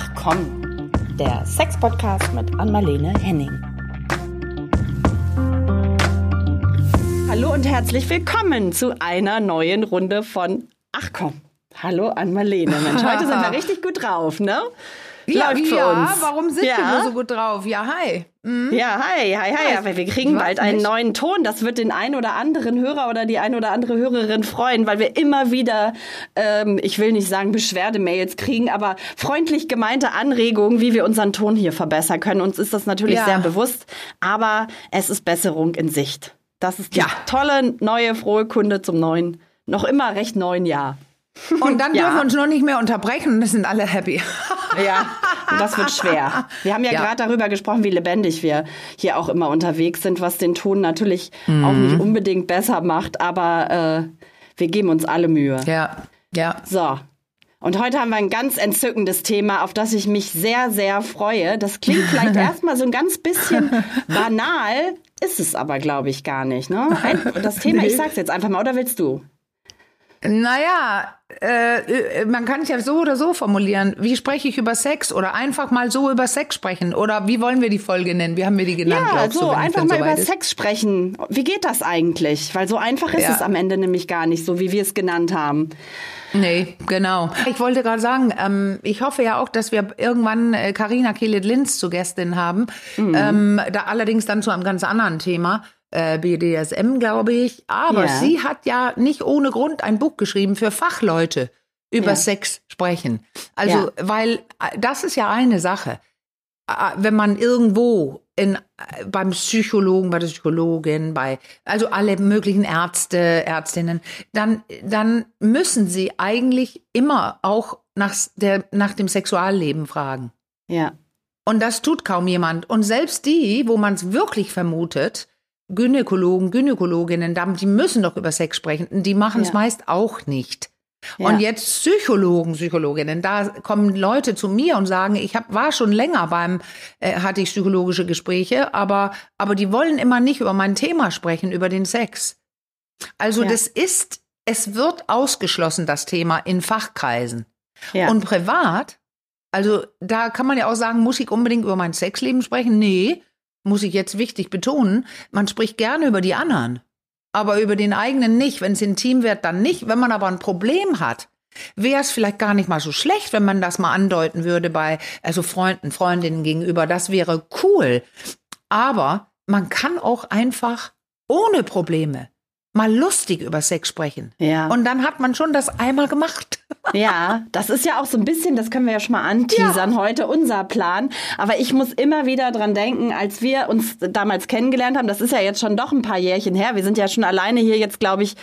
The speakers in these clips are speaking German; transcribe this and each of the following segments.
Ach komm, der Sex-Podcast mit Anmalene Henning. Hallo und herzlich willkommen zu einer neuen Runde von Ach komm. Hallo Anmalene. Mensch, heute sind wir richtig gut drauf, ne? Ja, Läuft für ja, uns. warum sind ja. wir nur so gut drauf? Ja, hi. Mhm. Ja, hi, hi, hi. Aber wir kriegen bald einen nicht. neuen Ton. Das wird den ein oder anderen Hörer oder die ein oder andere Hörerin freuen, weil wir immer wieder, ähm, ich will nicht sagen Beschwerdemails kriegen, aber freundlich gemeinte Anregungen, wie wir unseren Ton hier verbessern können. Uns ist das natürlich ja. sehr bewusst, aber es ist Besserung in Sicht. Das ist die ja. tolle, neue, frohe Kunde zum neuen, noch immer recht neuen Jahr. Und dann ja. dürfen wir uns noch nicht mehr unterbrechen und es sind alle happy. Ja, und das wird schwer. Wir haben ja, ja. gerade darüber gesprochen, wie lebendig wir hier auch immer unterwegs sind, was den Ton natürlich mhm. auch nicht unbedingt besser macht, aber äh, wir geben uns alle Mühe. Ja, ja. So. Und heute haben wir ein ganz entzückendes Thema, auf das ich mich sehr, sehr freue. Das klingt vielleicht erstmal so ein ganz bisschen banal, ist es aber, glaube ich, gar nicht. Ne? Das Thema, ich sag's jetzt einfach mal, oder willst du? Naja, äh, man kann es ja so oder so formulieren. Wie spreche ich über Sex? Oder einfach mal so über Sex sprechen? Oder wie wollen wir die Folge nennen? Wie haben wir die genannt? Ja, so, du, einfach mal so über ist? Sex sprechen. Wie geht das eigentlich? Weil so einfach ist ja. es am Ende nämlich gar nicht, so wie wir es genannt haben. Nee, genau. Ich wollte gerade sagen, ähm, ich hoffe ja auch, dass wir irgendwann Karina äh, Kielet-Linz zu Gästin haben. Mhm. Ähm, da allerdings dann zu einem ganz anderen Thema äh, BDSM, glaube ich. Aber ja. sie hat ja nicht ohne Grund ein Buch geschrieben für Fachleute über ja. Sex sprechen. Also, weil äh, das ist ja eine Sache. Äh, wenn man irgendwo in, beim Psychologen, bei der Psychologin, bei, also alle möglichen Ärzte, Ärztinnen, dann, dann müssen sie eigentlich immer auch nach, der, nach dem Sexualleben fragen. Ja. Und das tut kaum jemand. Und selbst die, wo man es wirklich vermutet, Gynäkologen, Gynäkologinnen, die müssen doch über Sex sprechen. Die machen es ja. meist auch nicht. Ja. Und jetzt Psychologen, Psychologinnen, da kommen Leute zu mir und sagen, ich hab, war schon länger beim, äh, hatte ich psychologische Gespräche, aber, aber die wollen immer nicht über mein Thema sprechen, über den Sex. Also ja. das ist, es wird ausgeschlossen, das Thema in Fachkreisen. Ja. Und privat, also da kann man ja auch sagen, muss ich unbedingt über mein Sexleben sprechen? Nee, muss ich jetzt wichtig betonen, man spricht gerne über die anderen, aber über den eigenen nicht. Wenn es intim wird, dann nicht. Wenn man aber ein Problem hat, wäre es vielleicht gar nicht mal so schlecht, wenn man das mal andeuten würde bei also Freunden, Freundinnen gegenüber. Das wäre cool. Aber man kann auch einfach ohne Probleme mal lustig über Sex sprechen. Ja. Und dann hat man schon das einmal gemacht. Ja, das ist ja auch so ein bisschen, das können wir ja schon mal anteasern, ja. heute unser Plan. Aber ich muss immer wieder dran denken, als wir uns damals kennengelernt haben, das ist ja jetzt schon doch ein paar Jährchen her. Wir sind ja schon alleine hier jetzt, glaube ich,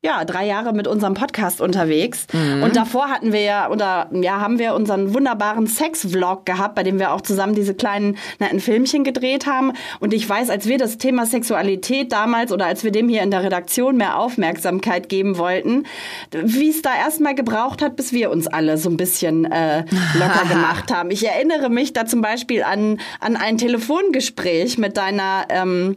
ja, drei Jahre mit unserem Podcast unterwegs. Mhm. Und davor hatten wir ja, oder ja, haben wir unseren wunderbaren Sex-Vlog gehabt, bei dem wir auch zusammen diese kleinen netten Filmchen gedreht haben. Und ich weiß, als wir das Thema Sexualität damals oder als wir dem hier in der Redaktion mehr Aufmerksamkeit geben wollten, wie es da erstmal gebraucht hat, bis wir uns alle so ein bisschen äh, locker gemacht haben. Ich erinnere mich da zum Beispiel an, an ein Telefongespräch mit deiner ähm,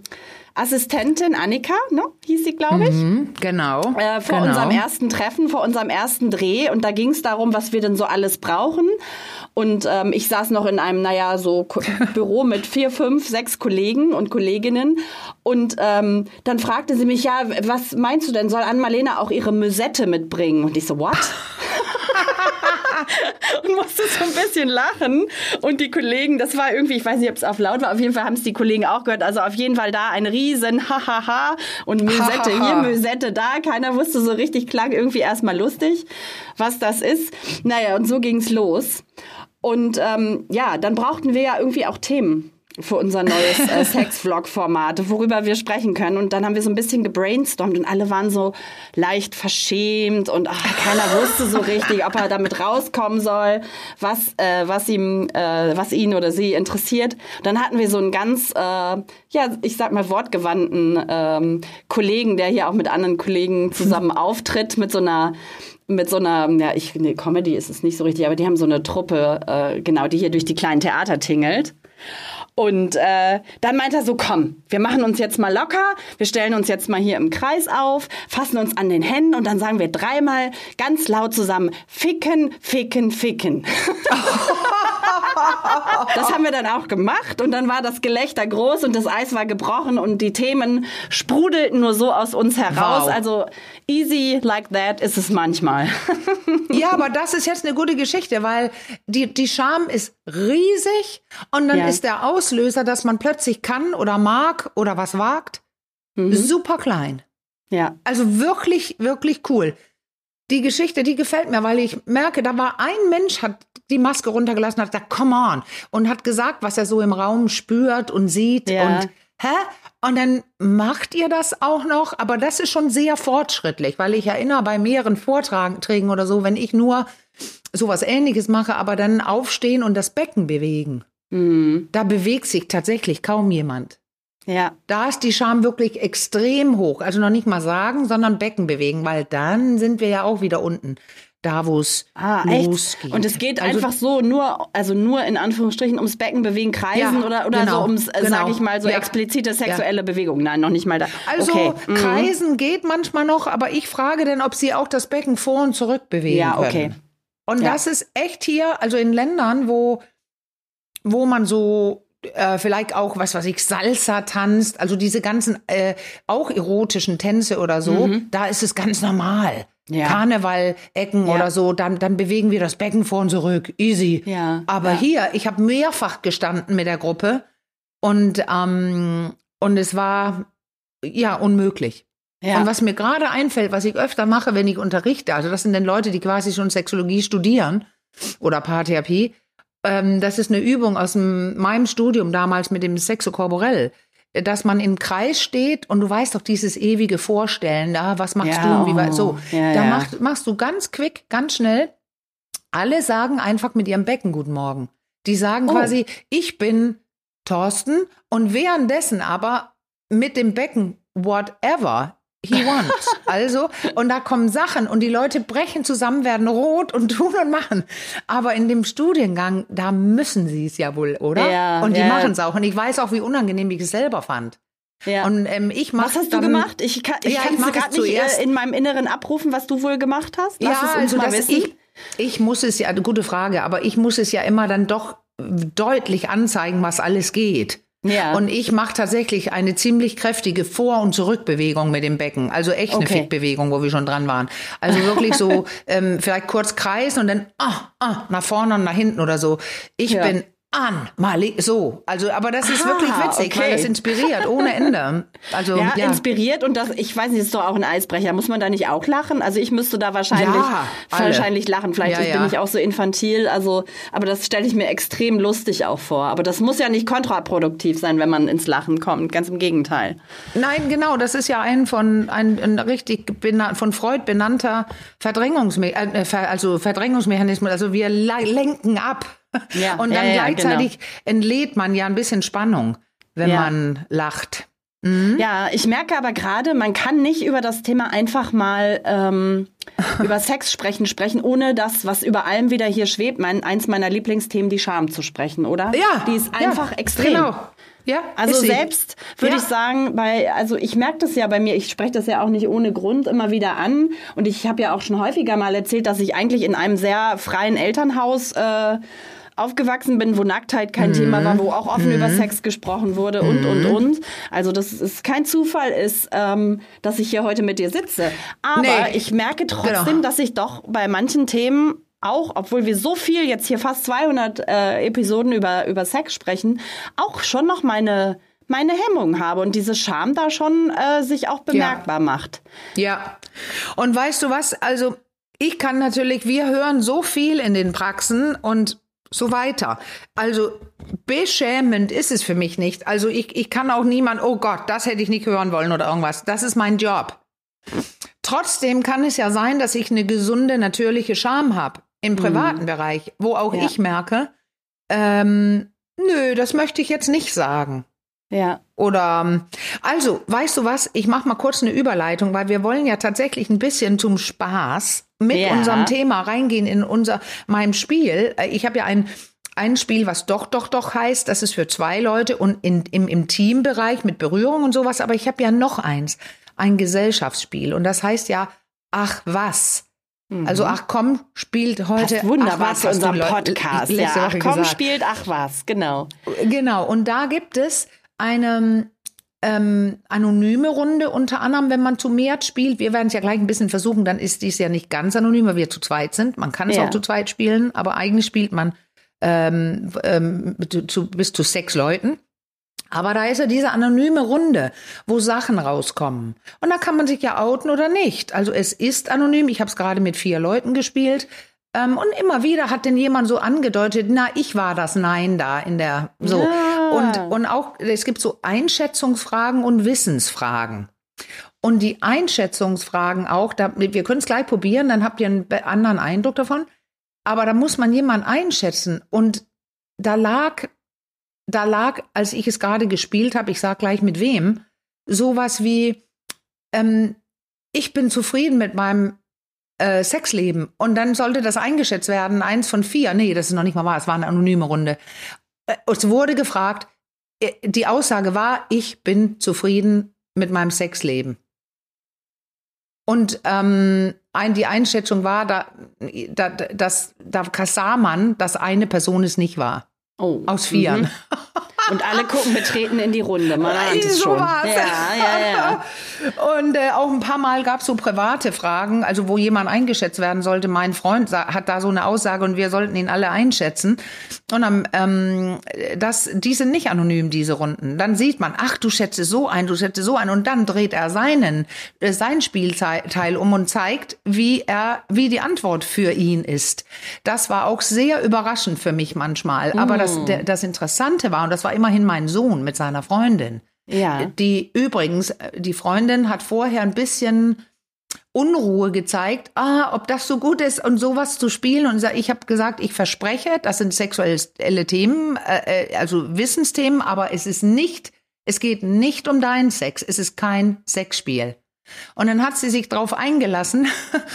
Assistentin Annika, ne, hieß sie, glaube ich. Mhm, genau. Äh, vor genau. unserem ersten Treffen, vor unserem ersten Dreh. Und da ging es darum, was wir denn so alles brauchen. Und ähm, ich saß noch in einem, naja, so Büro mit vier, fünf, sechs Kollegen und Kolleginnen. Und ähm, dann fragte sie mich, ja, was meinst du denn, soll Ann-Marlene auch ihre Mösette mitbringen? Und ich so, what? und musste so ein bisschen lachen. Und die Kollegen, das war irgendwie, ich weiß nicht, ob es auf laut war, auf jeden Fall haben es die Kollegen auch gehört. Also auf jeden Fall da ein riesen Hahaha und Mösette hier, Mösette da. Keiner wusste so richtig, klang irgendwie erstmal lustig, was das ist. Naja, und so ging's los. Und ähm, ja, dann brauchten wir ja irgendwie auch Themen für unser neues äh, Sex-Vlog-Format, worüber wir sprechen können. Und dann haben wir so ein bisschen gebrainstormt und alle waren so leicht verschämt und ach, keiner wusste so richtig, ob er damit rauskommen soll, was, äh, was ihm, äh, was ihn oder sie interessiert. Dann hatten wir so einen ganz, äh, ja, ich sag mal wortgewandten ähm, Kollegen, der hier auch mit anderen Kollegen zusammen auftritt, mit so einer mit so einer, ja, ich, nee, Comedy ist es nicht so richtig, aber die haben so eine Truppe, äh, genau, die hier durch die kleinen Theater tingelt. Und äh, dann meint er so, komm, wir machen uns jetzt mal locker, wir stellen uns jetzt mal hier im Kreis auf, fassen uns an den Händen und dann sagen wir dreimal ganz laut zusammen, ficken, ficken, ficken. das haben wir dann auch gemacht und dann war das Gelächter groß und das Eis war gebrochen und die Themen sprudelten nur so aus uns heraus. Wow. Also easy like that ist es manchmal. ja, aber das ist jetzt eine gute Geschichte, weil die, die Scham ist riesig und dann ja. ist der Auslöser, dass man plötzlich kann oder mag oder was wagt, mhm. super klein. Ja. Also wirklich, wirklich cool. Die Geschichte, die gefällt mir, weil ich merke, da war ein Mensch, hat die Maske runtergelassen, hat gesagt, come on, und hat gesagt, was er so im Raum spürt und sieht ja. und hä? Und dann macht ihr das auch noch, aber das ist schon sehr fortschrittlich, weil ich erinnere bei mehreren Vorträgen oder so, wenn ich nur sowas ähnliches mache, aber dann aufstehen und das Becken bewegen. Mhm. Da bewegt sich tatsächlich kaum jemand. Ja. Da ist die Scham wirklich extrem hoch. Also noch nicht mal sagen, sondern Becken bewegen, weil dann sind wir ja auch wieder unten. Da, wo es ah, losgeht. Und es geht also, einfach so nur, also nur in Anführungsstrichen ums Becken bewegen, kreisen ja, oder, oder genau, so ums, äh, genau. sag ich mal, so ja. explizite sexuelle ja. Bewegung. Nein, noch nicht mal da. Also okay. Mhm. kreisen geht manchmal noch, aber ich frage denn, ob sie auch das Becken vor und zurück bewegen ja, okay. Können. Und das ist echt hier, also in Ländern, wo, wo man so äh, vielleicht auch, was weiß ich, Salsa tanzt, also diese ganzen äh, auch erotischen Tänze oder so, mhm. da ist es ganz normal. Ja. Karneval-Ecken ja. oder so, dann, dann bewegen wir das Becken vor und zurück. Easy. Ja. Aber ja. hier, ich habe mehrfach gestanden mit der Gruppe und, ähm, und es war ja unmöglich. Ja. Und was mir gerade einfällt, was ich öfter mache, wenn ich unterrichte, also das sind dann Leute, die quasi schon Sexologie studieren oder Paartherapie, ähm, das ist eine Übung aus dem, meinem Studium damals mit dem Sexo Corporell, dass man im Kreis steht und du weißt doch dieses ewige Vorstellen, da, was machst ja, du und wie weit, so. Ja, da ja. Mach, machst du ganz quick, ganz schnell. Alle sagen einfach mit ihrem Becken Guten Morgen. Die sagen oh. quasi, ich bin Thorsten und währenddessen aber mit dem Becken whatever he wants. Also, und da kommen Sachen und die Leute brechen zusammen, werden rot und tun und machen. Aber in dem Studiengang, da müssen sie es ja wohl, oder? Ja, und die ja. machen es auch. Und ich weiß auch, wie unangenehm ich es selber fand. Ja. Und ähm, ich mach Was hast dann, du gemacht? Ich kann ich ja, kann es gerade nicht äh, in meinem Inneren abrufen, was du wohl gemacht hast. Lass ja, also das ich ich muss es ja, gute Frage, aber ich muss es ja immer dann doch deutlich anzeigen, was alles geht. Ja. Und ich mache tatsächlich eine ziemlich kräftige Vor- und Zurückbewegung mit dem Becken. Also echt eine okay. Fickbewegung, wo wir schon dran waren. Also wirklich so, ähm, vielleicht kurz kreisen und dann ah, ah, nach vorne und nach hinten oder so. Ich ja. bin an, Mali, so. Also, aber das ist Aha, wirklich witzig, okay. weil das inspiriert ohne Ende. Also, ja, ja, inspiriert und das, ich weiß nicht, ist doch auch ein Eisbrecher. Muss man da nicht auch lachen? Also, ich müsste da wahrscheinlich, ja, wahrscheinlich lachen. Vielleicht ja, bin ich auch so infantil. Also, aber das stelle ich mir extrem lustig auch vor. Aber das muss ja nicht kontraproduktiv sein, wenn man ins Lachen kommt. Ganz im Gegenteil. Nein, genau. Das ist ja ein von, ein, ein richtig von Freud benannter Verdrängungsmechanismus, äh, also Verdrängungsmechanismus. Also, wir lenken ab ja, und dann ja, gleichzeitig genau. entlädt man ja ein bisschen Spannung, wenn man lacht. Mhm. Ja, ich merke aber gerade, man kann nicht über das Thema einfach mal ähm, über Sex sprechen, sprechen, ohne das, was über allem wieder hier schwebt, mein, eins meiner Lieblingsthemen, die Scham zu sprechen, oder? Ja. Die ist einfach extrem. Genau. Ja, also selbst würde ja. ich sagen, bei, also ich merke das ja bei mir, ich spreche das ja auch nicht ohne Grund immer wieder an. Und ich habe ja auch schon häufiger mal erzählt, dass ich eigentlich in einem sehr freien Elternhaus äh, aufgewachsen bin, wo Nacktheit kein mhm. Thema war, wo auch offen mhm. über Sex gesprochen wurde und, und, mhm. und. Also das ist kein Zufall ist, ähm, dass ich hier heute mit dir sitze. Aber nee. ich merke trotzdem, genau. dass ich doch bei manchen Themen auch, obwohl wir so viel jetzt hier fast 200 äh, Episoden über, über Sex sprechen, auch schon noch meine meine Hemmung habe und diese Scham da schon äh, sich auch bemerkbar ja. macht. Ja. Und weißt du was? Also ich kann natürlich, wir hören so viel in den Praxen und so weiter. Also beschämend ist es für mich nicht. Also ich, ich kann auch niemand, oh Gott, das hätte ich nicht hören wollen oder irgendwas. Das ist mein Job. Trotzdem kann es ja sein, dass ich eine gesunde, natürliche Scham habe im privaten mhm. Bereich, wo auch ja. ich merke, ähm, nö, das möchte ich jetzt nicht sagen. Ja. Oder ähm, also, weißt du was? Ich mache mal kurz eine Überleitung, weil wir wollen ja tatsächlich ein bisschen zum Spaß mit ja. unserem Thema reingehen in unser meinem Spiel. Äh, ich habe ja ein ein Spiel, was doch, doch, doch heißt, das ist für zwei Leute und in, im, im Teambereich mit Berührung und sowas. Aber ich habe ja noch eins, ein Gesellschaftsspiel. Und das heißt ja, ach was. Mhm. Also ach komm, spielt heute. Passt wunderbar ach, was, zu unserem Podcast. Ja, ach komm, gesagt. spielt ach was, genau. Genau, und da gibt es eine ähm, anonyme Runde, unter anderem, wenn man zu mehr spielt. Wir werden es ja gleich ein bisschen versuchen, dann ist dies ja nicht ganz anonym, weil wir zu zweit sind. Man kann es ja. auch zu zweit spielen, aber eigentlich spielt man ähm, ähm, zu, bis zu sechs Leuten. Aber da ist ja diese anonyme Runde, wo Sachen rauskommen. Und da kann man sich ja outen oder nicht. Also es ist anonym. Ich habe es gerade mit vier Leuten gespielt. Ähm, und immer wieder hat denn jemand so angedeutet, na, ich war das Nein da in der so. Ja. Und, und auch, es gibt so Einschätzungsfragen und Wissensfragen. Und die Einschätzungsfragen auch, da, wir können es gleich probieren, dann habt ihr einen anderen Eindruck davon. Aber da muss man jemanden einschätzen. Und da lag da lag, als ich es gerade gespielt habe, ich sag gleich mit wem, sowas wie, ähm, ich bin zufrieden mit meinem äh, Sexleben. Und dann sollte das eingeschätzt werden, eins von vier. Nee, das ist noch nicht mal wahr, es war eine anonyme Runde. Äh, es wurde gefragt, äh, die Aussage war, ich bin zufrieden mit meinem Sexleben. Und ähm, ein, die Einschätzung war, da, da, dass, da sah man, dass eine Person es nicht war. Oh. Aus Vieren. Mhm. Und alle gucken betreten in die Runde. Man ahnt es schon. Ja, ja, ja. Und äh, auch ein paar Mal gab es so private Fragen, also wo jemand eingeschätzt werden sollte. Mein Freund hat da so eine Aussage und wir sollten ihn alle einschätzen. Und dann, ähm, das, die sind nicht anonym, diese Runden. Dann sieht man, ach, du schätze so ein, du schätze so ein. Und dann dreht er seinen, äh, sein Spielteil um und zeigt, wie er, wie die Antwort für ihn ist. Das war auch sehr überraschend für mich manchmal. Aber mm. das, der, das Interessante war, und das war immerhin mein Sohn mit seiner Freundin. Ja. Die übrigens, die Freundin hat vorher ein bisschen Unruhe gezeigt, ah, ob das so gut ist und sowas zu spielen. Und ich habe gesagt, ich verspreche, das sind sexuelle Themen, äh, äh, also Wissensthemen, aber es ist nicht, es geht nicht um deinen Sex. Es ist kein Sexspiel. Und dann hat sie sich drauf eingelassen.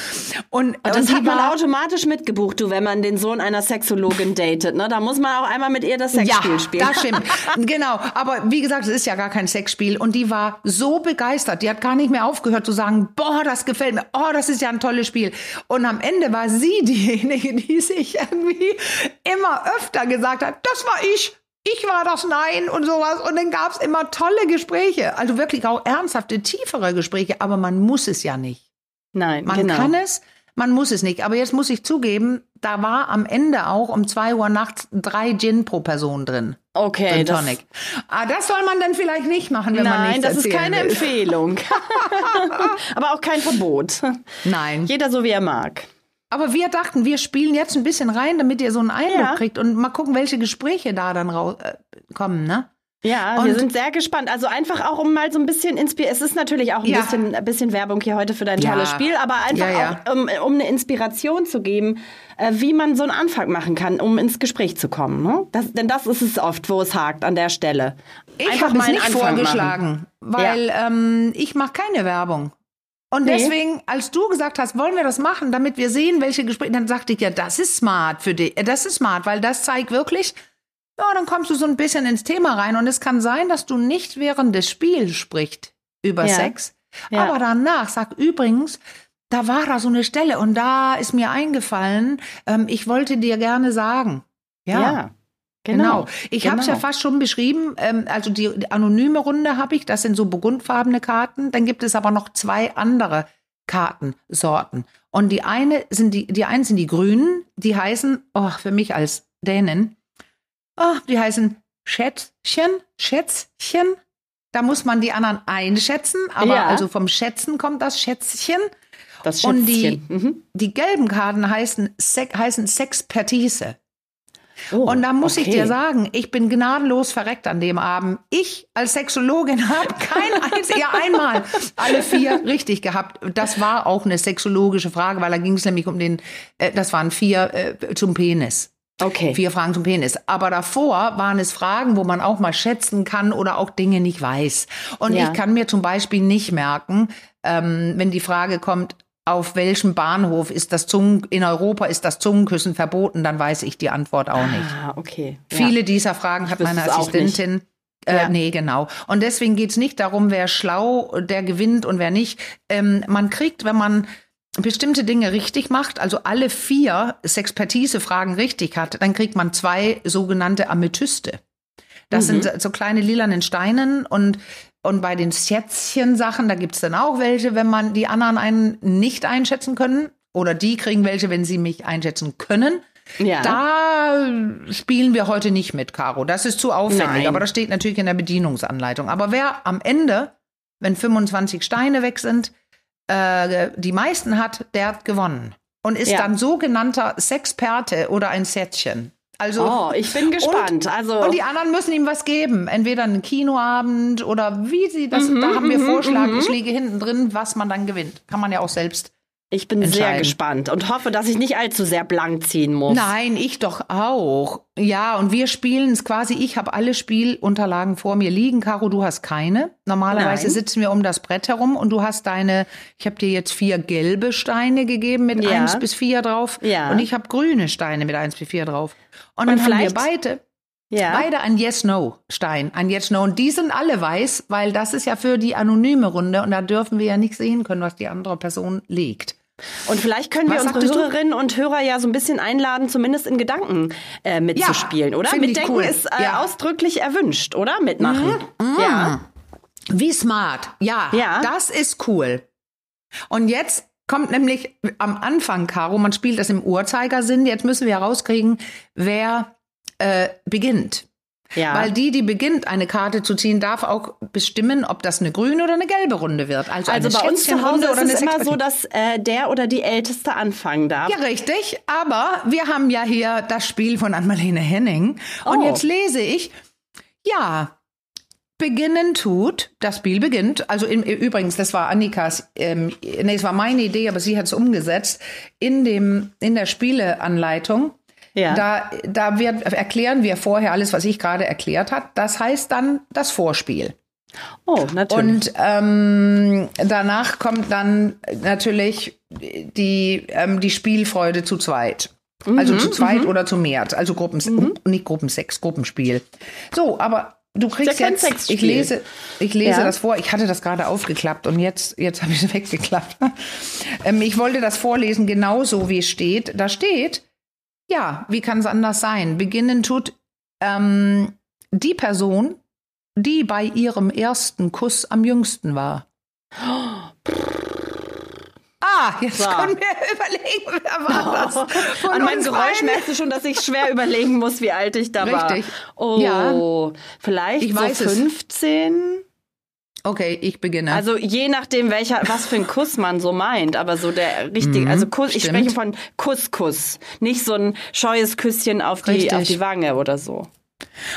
und, und das und hat man automatisch mitgebucht, du, wenn man den Sohn einer Sexologin datet. Ne? Da muss man auch einmal mit ihr das Sexspiel ja, spielen. Das stimmt. genau. Aber wie gesagt, es ist ja gar kein Sexspiel. Und die war so begeistert. Die hat gar nicht mehr aufgehört zu sagen, boah, das gefällt mir. Oh, das ist ja ein tolles Spiel. Und am Ende war sie diejenige, die sich irgendwie immer öfter gesagt hat, das war ich ich war das Nein und sowas. Und dann gab es immer tolle Gespräche. Also wirklich auch ernsthafte, tiefere Gespräche. Aber man muss es ja nicht. Nein, man genau. kann es, man muss es nicht. Aber jetzt muss ich zugeben, da war am Ende auch um zwei Uhr nachts drei Gin pro Person drin. Okay. Gin Tonic. Das, ah, das soll man dann vielleicht nicht machen, wenn Nein, man nicht das ist keine will. Empfehlung. Aber auch kein Verbot. Nein. Jeder so, wie er mag. Aber wir dachten, wir spielen jetzt ein bisschen rein, damit ihr so einen Eindruck ja. kriegt und mal gucken, welche Gespräche da dann rauskommen, äh, ne? Ja, und wir sind sehr gespannt. Also einfach auch, um mal so ein bisschen inspirieren. Es ist natürlich auch ein, ja. bisschen, ein bisschen Werbung hier heute für dein ja. tolles Spiel, aber einfach ja, auch, um, um eine Inspiration zu geben, äh, wie man so einen Anfang machen kann, um ins Gespräch zu kommen. Ne? Das, denn das ist es oft, wo es hakt an der Stelle. Ich habe es nicht Anfang vorgeschlagen, machen. weil ähm, ich mache keine Werbung. Und nee. deswegen, als du gesagt hast, wollen wir das machen, damit wir sehen, welche Gespräche, dann sagte ich ja, das ist smart für dich. Das ist smart, weil das zeigt wirklich, ja, dann kommst du so ein bisschen ins Thema rein. Und es kann sein, dass du nicht während des Spiels sprichst über ja. Sex, ja. aber danach sag übrigens, da war da so eine Stelle und da ist mir eingefallen, ähm, ich wollte dir gerne sagen. Ja. ja. Genau. genau. Ich genau. habe es ja fast schon beschrieben. Ähm, also die, anonyme Runde habe ich, das sind so burgundfarbene Karten. Dann gibt es aber noch zwei andere Kartensorten. Und die eine sind die, die einen sind die grünen, die heißen, oh, für mich als Dänen, oh, die heißen Schätzchen, Schätzchen. Da muss man die anderen einschätzen, aber ja. also vom Schätzen kommt das Schätzchen. Das Schätzchen. Und die, mhm. die gelben Karten heißen, heißen Sexpertise. Oh, und da muss okay. ich dir sagen, ich bin gnadenlos verreckt an dem Abend. Ich als Sexologin habe kein einziges, ja einmal alle vier richtig gehabt. Das war auch eine sexologische Frage, weil da ging es nämlich um den, äh, das waren vier äh, zum Penis. Okay. Vier Fragen zum Penis. Aber davor waren es Fragen, wo man auch mal schätzen kann oder auch Dinge nicht weiß. Und ja. ich kann mir zum Beispiel nicht merken, ähm, wenn die Frage kommt, auf welchem Bahnhof ist das Zungen, in Europa ist das Zungenküssen verboten, dann weiß ich die Antwort auch nicht. Ah, okay. Viele dieser Fragen hat meine Assistentin. Äh, ja. Nee, genau. Und deswegen geht's nicht darum, wer schlau, der gewinnt und wer nicht. Ähm, man kriegt, wenn man bestimmte Dinge richtig macht, also alle vier Sexpertise-Fragen richtig hat, dann kriegt man zwei sogenannte Amethyste. Das mhm. sind so kleine lilanen Steinen und und bei den Schätzchen-Sachen, da gibt's dann auch welche, wenn man die anderen einen nicht einschätzen können. Oder die kriegen welche, wenn sie mich einschätzen können. Ja. Da spielen wir heute nicht mit, Caro. Das ist zu aufwendig, Nein. aber das steht natürlich in der Bedienungsanleitung. Aber wer am Ende, wenn 25 Steine weg sind, äh, die meisten hat, der hat gewonnen. Und ist ja. dann sogenannter Sexperte oder ein Sätzchen. Also, oh, ich bin gespannt. Und, also und die anderen müssen ihm was geben. Entweder einen Kinoabend oder wie sie das. Mhm, da haben wir mhm, Vorschläge mhm. hinten drin, was man dann gewinnt. Kann man ja auch selbst ich bin sehr gespannt und hoffe, dass ich nicht allzu sehr blank ziehen muss. Nein, ich doch auch. Ja, und wir spielen es quasi. Ich habe alle Spielunterlagen vor mir liegen. Caro, du hast keine. Normalerweise Nein. sitzen wir um das Brett herum und du hast deine, ich habe dir jetzt vier gelbe Steine gegeben mit ja. eins bis vier drauf. Ja. Und ich habe grüne Steine mit eins bis vier drauf. Und, und dann haben wir beide. Ja. Beide ein Yes-No-Stein, ein Yes-No. Und die sind alle weiß, weil das ist ja für die anonyme Runde und da dürfen wir ja nicht sehen können, was die andere Person legt. Und vielleicht können wir Was unsere Hörerinnen und Hörer ja so ein bisschen einladen, zumindest in Gedanken äh, mitzuspielen, ja, oder? Mitdenken cool. ist äh, ja. ausdrücklich erwünscht, oder? Mitmachen. Mhm. Ja. Wie smart. Ja, ja, das ist cool. Und jetzt kommt nämlich am Anfang, Caro, man spielt das im Uhrzeigersinn. Jetzt müssen wir herauskriegen, wer äh, beginnt. Ja. Weil die, die beginnt, eine Karte zu ziehen, darf auch bestimmen, ob das eine grüne oder eine gelbe Runde wird. Also, also bei uns zu Hause ist es immer so, dass äh, der oder die Älteste anfangen darf. Ja, richtig. Aber wir haben ja hier das Spiel von Anmalene Henning. Und oh. jetzt lese ich, ja, beginnen tut, das Spiel beginnt, also im, übrigens, das war Annikas, ähm, nee, es war meine Idee, aber sie hat es umgesetzt, in dem, in der Spieleanleitung ja. Da, da wird, erklären wir vorher alles, was ich gerade erklärt habe. Das heißt dann das Vorspiel. Oh, natürlich. Und ähm, danach kommt dann natürlich die, ähm, die Spielfreude zu zweit. Mhm, also zu zweit mhm. oder zu mehr. Also Gruppen, mhm. nicht Gruppensex, Gruppenspiel. So, aber du kriegst ja jetzt, ich lese, ich lese ja. das vor. Ich hatte das gerade aufgeklappt und jetzt, jetzt habe ich es weggeklappt. ähm, ich wollte das vorlesen, genauso wie es steht. Da steht, ja, wie kann es anders sein? Beginnen tut ähm, die Person, die bei ihrem ersten Kuss am jüngsten war. Ah, jetzt so. können wir überlegen, wer war das? Von An meinem Geräusch merkst du schon, dass ich schwer überlegen muss, wie alt ich da Richtig. war. Richtig. Oh, ja. vielleicht ich so weiß 15? Es. Okay, ich beginne. Also je nachdem, welcher, was für ein Kuss man so meint, aber so der richtige, mhm, also Kuss, ich spreche von Kuss-Kuss, nicht so ein scheues Küsschen auf die, auf die Wange oder so.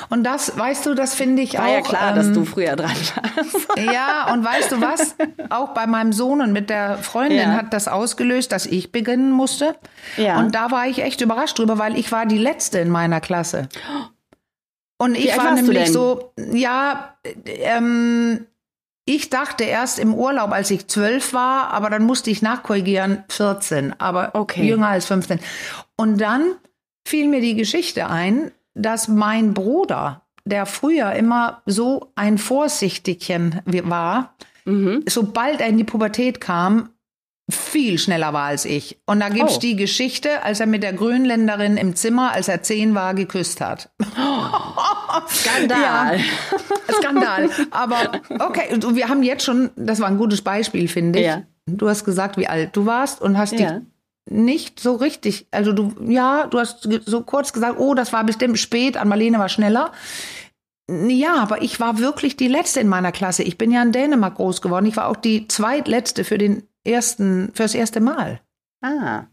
Und das, weißt du, das finde ich War auch. War ja klar, ähm, dass du früher dran warst. Ja, und weißt du was? Auch bei meinem Sohn und mit der Freundin ja. hat das ausgelöst, dass ich beginnen musste. Ja. Und da war ich echt überrascht drüber, weil ich war die Letzte in meiner Klasse. Und ich war nämlich so, ja, ähm, ich dachte erst im Urlaub, als ich zwölf war, aber dann musste ich nachkorrigieren, 14, aber okay. jünger als 15. Und dann fiel mir die Geschichte ein, dass mein Bruder, der früher immer so ein Vorsichtigchen war, mhm. sobald er in die Pubertät kam, viel schneller war als ich. Und da gibt's oh. die Geschichte, als er mit der Grönländerin im Zimmer, als er zehn war, geküsst hat. Oh, Skandal. Ja, Skandal. Aber okay, wir haben jetzt schon, das war ein gutes Beispiel, finde ich. Ja. Du hast gesagt, wie alt du warst und hast ja. dich nicht so richtig, also du, ja, du hast so kurz gesagt, oh, das war bestimmt spät, an Marlene war schneller. Ja, aber ich war wirklich die Letzte in meiner Klasse. Ich bin ja in Dänemark groß geworden. Ich war auch die zweitletzte für den ersten, fürs erste Mal. Ah.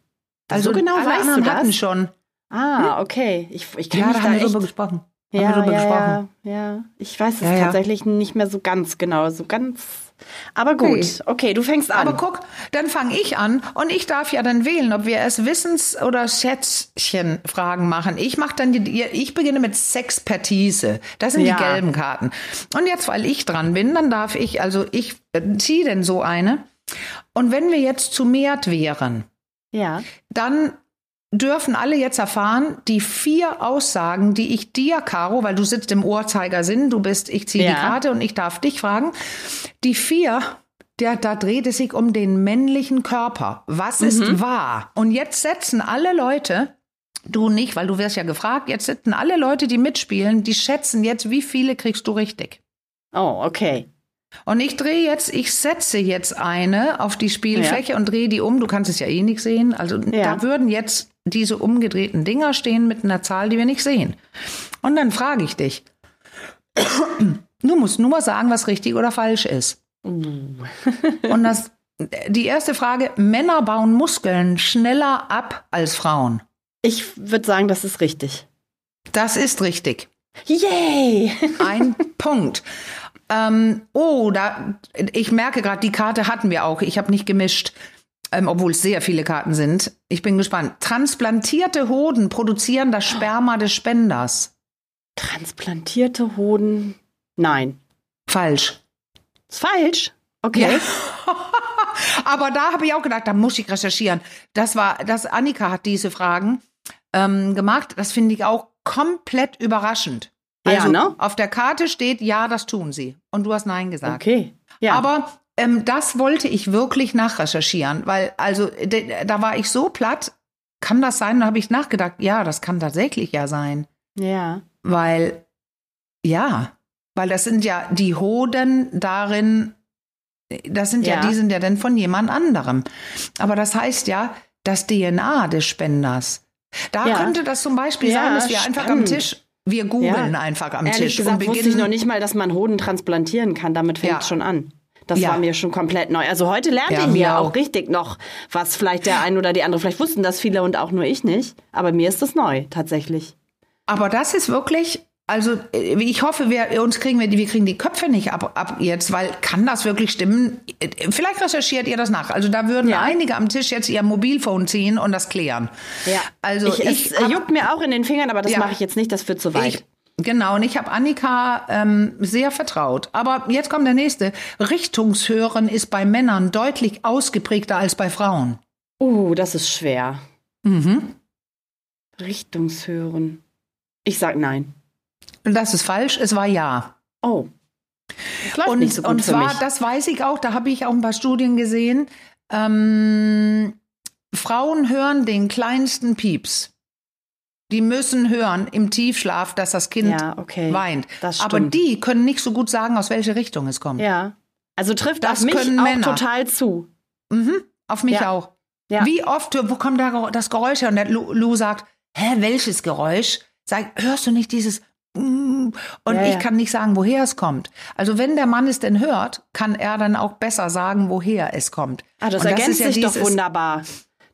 Also so genau alle weißt anderen du das? hatten schon. Ah, okay. Ich, ich kenne ja, mich da, haben wir drüber gesprochen. Ja, ja, gesprochen. ja, ja. Ich weiß es ja, tatsächlich nicht mehr so ganz genau, so ganz. Aber gut, okay, okay du fängst an. Aber guck, dann fange ich an und ich darf ja dann wählen, ob wir es Wissens- oder Schätzchen-Fragen machen. Ich mache dann die, ich beginne mit Sexpertise. Das sind ja. die gelben Karten. Und jetzt, weil ich dran bin, dann darf ich, also ich äh, ziehe denn so eine. Und wenn wir jetzt zu mehrt wären, ja. dann dürfen alle jetzt erfahren, die vier Aussagen, die ich dir, Caro, weil du sitzt im Uhrzeigersinn, du bist, ich ziehe ja. die Karte und ich darf dich fragen, die vier der, da dreht es sich um den männlichen Körper. Was ist Mhm. wahr? Und jetzt setzen alle Leute, du nicht, weil du wirst ja gefragt, jetzt sitzen alle Leute, die mitspielen, die schätzen jetzt, wie viele kriegst du richtig. Oh, okay. Und ich drehe jetzt, ich setze jetzt eine auf die Spielfläche und drehe die um. Du kannst es ja eh nicht sehen. Also Ja. da würden jetzt diese umgedrehten Dinger stehen mit einer Zahl, die wir nicht sehen. Und dann frage ich dich. Du musst nur sagen, was richtig oder falsch ist. Und das, die erste Frage, Männer bauen Muskeln schneller ab als Frauen. Ich würde sagen, das ist richtig. Das ist richtig. Yay! Ein Punkt. Ähm, oh, da, ich merke gerade, die Karte hatten wir auch. Ich habe nicht gemischt, ähm, obwohl es sehr viele Karten sind. Ich bin gespannt. Transplantierte Hoden produzieren das Sperma des Spenders. Transplantierte Hoden? Nein. Falsch. Ist falsch. Okay. Aber da habe ich auch gedacht, da muss ich recherchieren. Das war, das Annika hat diese Fragen ähm, gemacht. Das finde ich auch komplett überraschend. Ja, Also ne? auf der Karte steht, ja, das tun sie. Und du hast Nein gesagt. Okay. Ja. Aber ähm, das wollte ich wirklich nachrecherchieren, weil also da war ich so platt. Kann das sein? Da habe ich nachgedacht, ja, das kann tatsächlich ja sein, ja. weil ja, weil das sind ja die Hoden darin. Das sind ja, Ja. die sind ja dann von jemand anderem. Aber das heißt ja, das DNA des Spenders. Da Ja. könnte das zum Beispiel Ja, sein, dass wir einfach am. Tisch, wir googeln Ja. einfach am Ehrlich Tisch gesagt und wusste ich noch nicht mal, dass man Hoden transplantieren kann. Damit fängt Ja. es schon an. Das Ja. war mir schon komplett neu. Also heute lernte Ja, ich mir auch auch. richtig noch, was vielleicht der ein oder die andere, vielleicht wussten das viele und auch nur ich nicht. Aber mir ist das neu, tatsächlich. Aber das ist wirklich, also äh, ich hoffe, wir uns kriegen wir, die- wir kriegen die Köpfe nicht ab, ab jetzt, weil kann das wirklich stimmen? Äh, Vielleicht recherchiert ihr das nach. Also da würden Ja. einige am Tisch jetzt ihr Mobilphone ziehen und das klären. Ja. Also ich, ich, es äh, hab- juckt mir auch in den Fingern, aber das Ja. mache ich jetzt nicht, das führt zu weit. ich Genau, und ich habe Annika ähm, sehr vertraut. Aber jetzt kommt der nächste. Richtungshören ist bei Männern deutlich ausgeprägter als bei Frauen. uh, das ist schwer. Mhm. Richtungshören. Ich sag nein. Das ist falsch, es war ja. Oh. Das Und, nicht so gut und für zwar, das weiß ich auch, da habe ich auch ein paar Studien gesehen. Ähm, Frauen hören den kleinsten Pieps. Die müssen hören im Tiefschlaf, dass das Kind Ja, okay. weint. Aber die können nicht so gut sagen, aus welche Richtung es kommt. Ja. Also trifft Das auf mich auch Männer. total zu. Mhm, auf mich Ja. auch. Ja. Wie oft, wo kommt da das Geräusch her? Und der Lou, Lou sagt, hä, welches Geräusch? Sag, hörst du nicht dieses Und Ja, ich ja. kann nicht sagen, woher es kommt. Also wenn der Mann es denn hört, kann er dann auch besser sagen, woher es kommt. Ah, das und ergänzt ja sich doch dieses- wunderbar.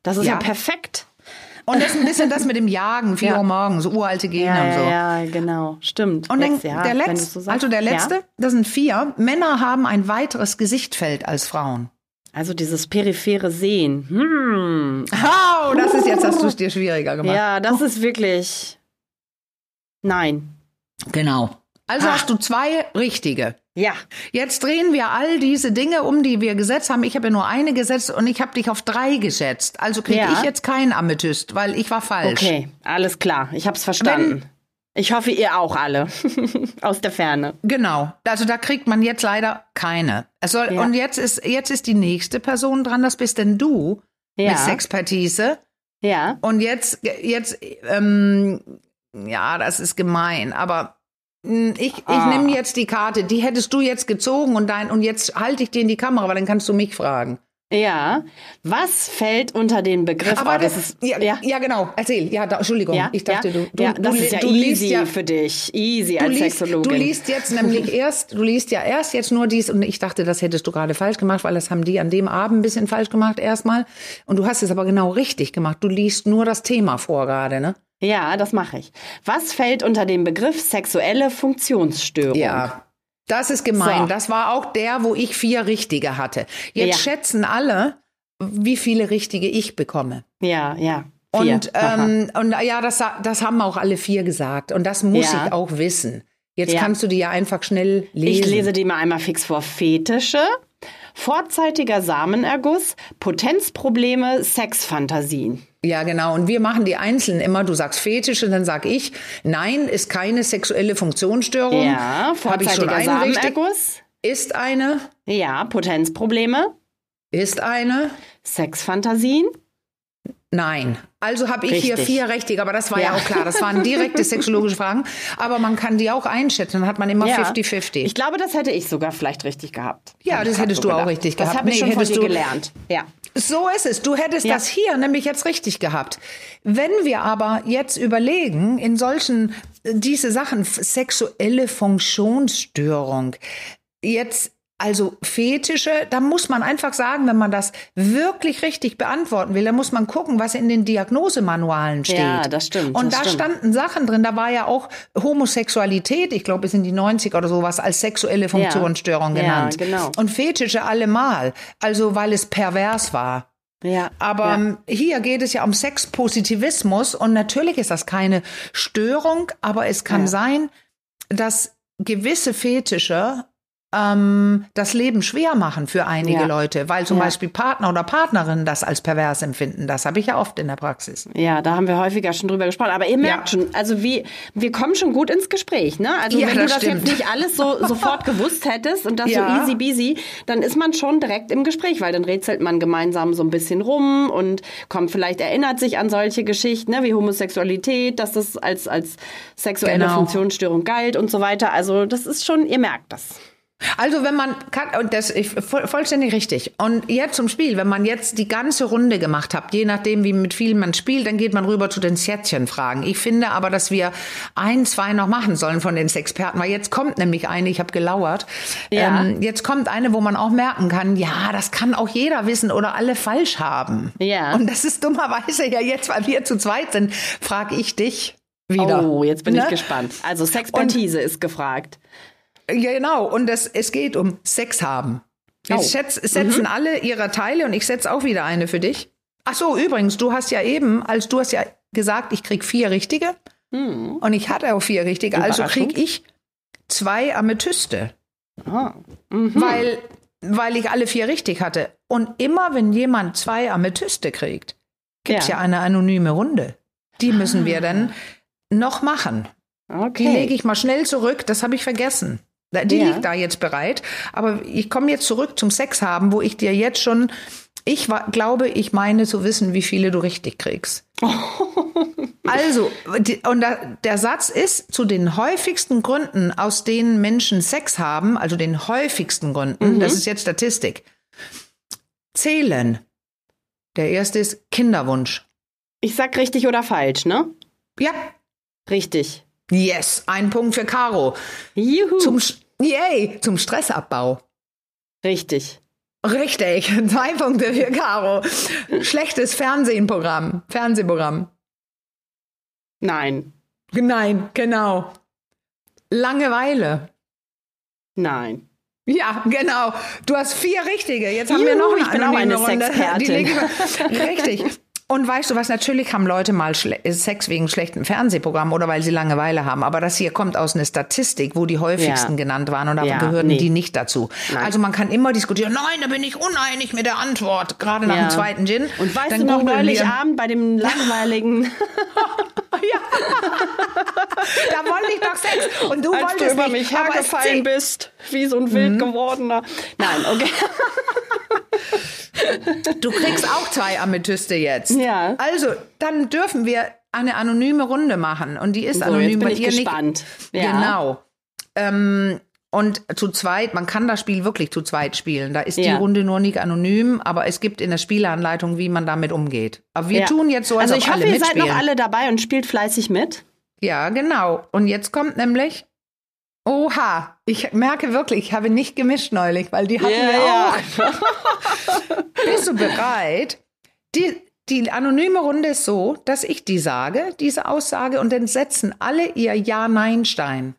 Das ist ja, Ja. perfekt. Und das ist ein bisschen das mit dem Jagen, 4 Ja. Uhr morgens, so uralte Gene Ja, und so. ja, ja, genau. Stimmt. Und dann Lex, ja, der letzte, so also der letzte, Ja. das sind vier. Männer haben ein weiteres Gesichtfeld als Frauen. Also dieses periphere Sehen. Hm. Oh, das ist jetzt, hast du es dir schwieriger gemacht. Ja, das ist wirklich. Nein. Genau. Also Ah. hast du zwei richtige. Ja. Jetzt drehen wir all diese Dinge um, die wir gesetzt haben. Ich habe ja nur eine gesetzt und ich habe dich auf drei gesetzt. Also kriege Ja. ich jetzt kein Amethyst, weil ich war falsch. Okay, alles klar. Ich hab's verstanden. ich hoffe, ihr auch alle. Aus der Ferne. Genau. Also da kriegt man jetzt leider keine. Es soll, Ja. Und jetzt ist, jetzt ist die nächste Person dran. Das bist denn du Ja. mit Sexpertise. Ja. Und jetzt, jetzt, ähm, ja, das ist gemein, aber mh, ich, ich Ah. nehme jetzt die Karte, die hättest du jetzt gezogen und dein, und jetzt halte ich dir in die Kamera, weil dann kannst du mich fragen. Ja. Was fällt unter den Begriff? Aber oh, das, ist. ja, ja. ja. genau, erzähl, ja, da, Entschuldigung, Ja, ich dachte, du, du, du, ja du liest easy ja, für dich. Easy als liest, Sexologin. du liest jetzt nämlich erst, du liest ja erst jetzt nur dies und ich dachte, das hättest du gerade falsch gemacht, weil das haben die an dem Abend ein bisschen falsch gemacht erstmal und du hast es aber genau richtig gemacht. Du liest nur das Thema vor gerade, ne? Ja, das mache ich. Was fällt unter den Begriff sexuelle Funktionsstörung? Ja. Das ist gemein. So. Das war auch der, wo ich vier richtige hatte. Jetzt Ja. schätzen alle, wie viele richtige ich bekomme. Ja, ja. Vier. Und, ähm, und ja, das, das haben auch alle vier gesagt. Und das muss Ja. ich auch wissen. Jetzt Ja. kannst du die ja einfach schnell lesen. Ich lese die mal einmal fix vor. Fetische, vorzeitiger Samenerguss, Potenzprobleme, Sexfantasien. Ja, genau. Und wir machen die einzeln immer. Du sagst Fetisch und dann sag ich, nein, ist keine sexuelle Funktionsstörung. Ja, vorzeitiger? Samenerguss. Ist eine. Ja, Potenzprobleme. Ist eine. Sexfantasien. Nein. Also habe ich richtig. hier vier richtige, aber das war ja. ja. auch klar. Das waren direkte sexologische Fragen. Aber man kann die auch einschätzen. Dann hat man immer 50-50. Ja. Ich glaube, das hätte ich sogar vielleicht richtig gehabt. Ja, das hättest so du auch richtig gehabt. Das habe ich nee, schon von dir gelernt. Ja. So ist es. Du hättest ja. das hier nämlich jetzt richtig gehabt. Wenn wir aber jetzt überlegen, in solchen, diese Sachen, sexuelle Funktionsstörung, jetzt also Fetische, da muss man einfach sagen, wenn man das wirklich richtig beantworten will, dann muss man gucken, was in den Diagnosemanualen steht. Ja, das stimmt. Und das da stimmt. standen Sachen drin, da war ja auch Homosexualität, ich glaube, es sind die 90er oder sowas, als sexuelle Funktionsstörung ja. genannt. Ja, genau. Und Fetische allemal, also weil es pervers war. Ja, aber ja. Ähm, hier geht es ja um Sexpositivismus und natürlich ist das keine Störung, aber es kann ja. sein, dass gewisse Fetische ähm, das Leben schwer machen für einige ja. Leute, weil zum ja. Beispiel Partner oder Partnerinnen das als pervers empfinden. Das habe ich ja oft in der Praxis. Ja, da haben wir häufiger schon drüber gesprochen. Aber ihr merkt ja. schon, also wie, wir kommen schon gut ins Gespräch. Ne? Also wenn du das stimmt. jetzt nicht alles so sofort gewusst hättest und das so easy beasy, dann ist man schon direkt im Gespräch, weil dann rätselt man gemeinsam so ein bisschen rum und kommt vielleicht, erinnert sich an solche Geschichten ne, wie Homosexualität, dass das als, als sexuelle genau. Funktionsstörung galt und so weiter. Also das ist schon, ihr merkt das. Also wenn man kann, und das ist vollständig richtig. Und jetzt zum Spiel, wenn man jetzt die ganze Runde gemacht hat, je nachdem wie mit vielen man spielt, dann geht man rüber zu den Sätzchenfragen. Ich finde aber, dass wir ein, zwei noch machen sollen von den Experten, weil jetzt kommt nämlich eine, ich habe gelauert, ja. ähm, jetzt kommt eine, wo man auch merken kann, ja, das kann auch jeder wissen oder alle falsch haben. Ja. Und das ist dummerweise ja jetzt, weil wir zu zweit sind, frage ich dich wieder. Oh, jetzt bin ne? ich gespannt. Also Sexpertise ist gefragt. Ja, genau. Und das, es geht um Sex haben. Jetzt oh. setzen mhm. alle ihre Teile und ich setze auch wieder eine für dich. Ach so, übrigens, du hast ja eben, als du hast ja gesagt, ich krieg vier richtige mhm. und ich hatte auch vier richtige, also krieg ich zwei Amethyste. Ah. Mhm. Weil, weil ich alle vier richtig hatte. Und immer wenn jemand zwei Amethyste kriegt, gibt's ja. ja eine anonyme Runde. Die müssen wir dann ah. noch machen. Okay. Die lege ich mal schnell zurück, das habe ich vergessen. Die ja. liegt da jetzt bereit. Aber ich komme jetzt zurück zum Sex haben, wo ich dir jetzt schon, ich glaube, ich meine zu wissen, wie viele du richtig kriegst. also, die, und da, der Satz ist, zu den häufigsten Gründen, aus denen Menschen Sex haben, also den häufigsten Gründen, mhm. das ist jetzt Statistik, zählen. Der erste ist Kinderwunsch. Ich sag richtig oder falsch, ne? Ja. Richtig. Yes, ein Punkt für Caro. Juhu. Zum, yay, zum Stressabbau. Richtig. Richtig, zwei Punkte für Caro. Schlechtes Fernsehprogramm. Fernsehprogramm. Nein. Nein, genau. Langeweile. Nein. Ja, genau. Du hast vier richtige. Jetzt haben Juhu, wir noch eine, ich bin auch eine Runde. Sexpertin. Richtig. Und weißt du was, natürlich haben Leute mal Sex wegen schlechten Fernsehprogrammen oder weil sie Langeweile haben. Aber das hier kommt aus einer Statistik, wo die häufigsten ja. genannt waren und da ja, gehören nee. die nicht dazu. Nein. Also man kann immer diskutieren, nein, da bin ich uneinig mit der Antwort, gerade nach ja. dem zweiten Gin. Und weißt Dann du noch neulich Abend bei dem langweiligen... ja. da wollte ich doch Sex. Und du Als wolltest du über mich hergefallen bist, wie so ein wild mhm. gewordener. Nein, okay. Du kriegst auch zwei Amethyste jetzt. Ja. Also, dann dürfen wir eine anonyme Runde machen. Und die ist so, anonym jetzt bin bei ich dir gespannt. nicht. Ja. Genau. Ähm, und zu zweit, man kann das Spiel wirklich zu zweit spielen. Da ist ja. die Runde nur nicht anonym, aber es gibt in der Spieleanleitung, wie man damit umgeht. Aber wir ja. tun jetzt so, als also ich ob hoffe, ihr seid noch alle dabei und spielt fleißig mit. Ja, genau. Und jetzt kommt nämlich Oha, ich merke wirklich, ich habe nicht gemischt neulich, weil die hatten yeah, wir auch. Bist du bereit? Die, die anonyme Runde ist so, dass ich die sage, diese Aussage, und dann setzen alle ihr Ja-Nein-Stein.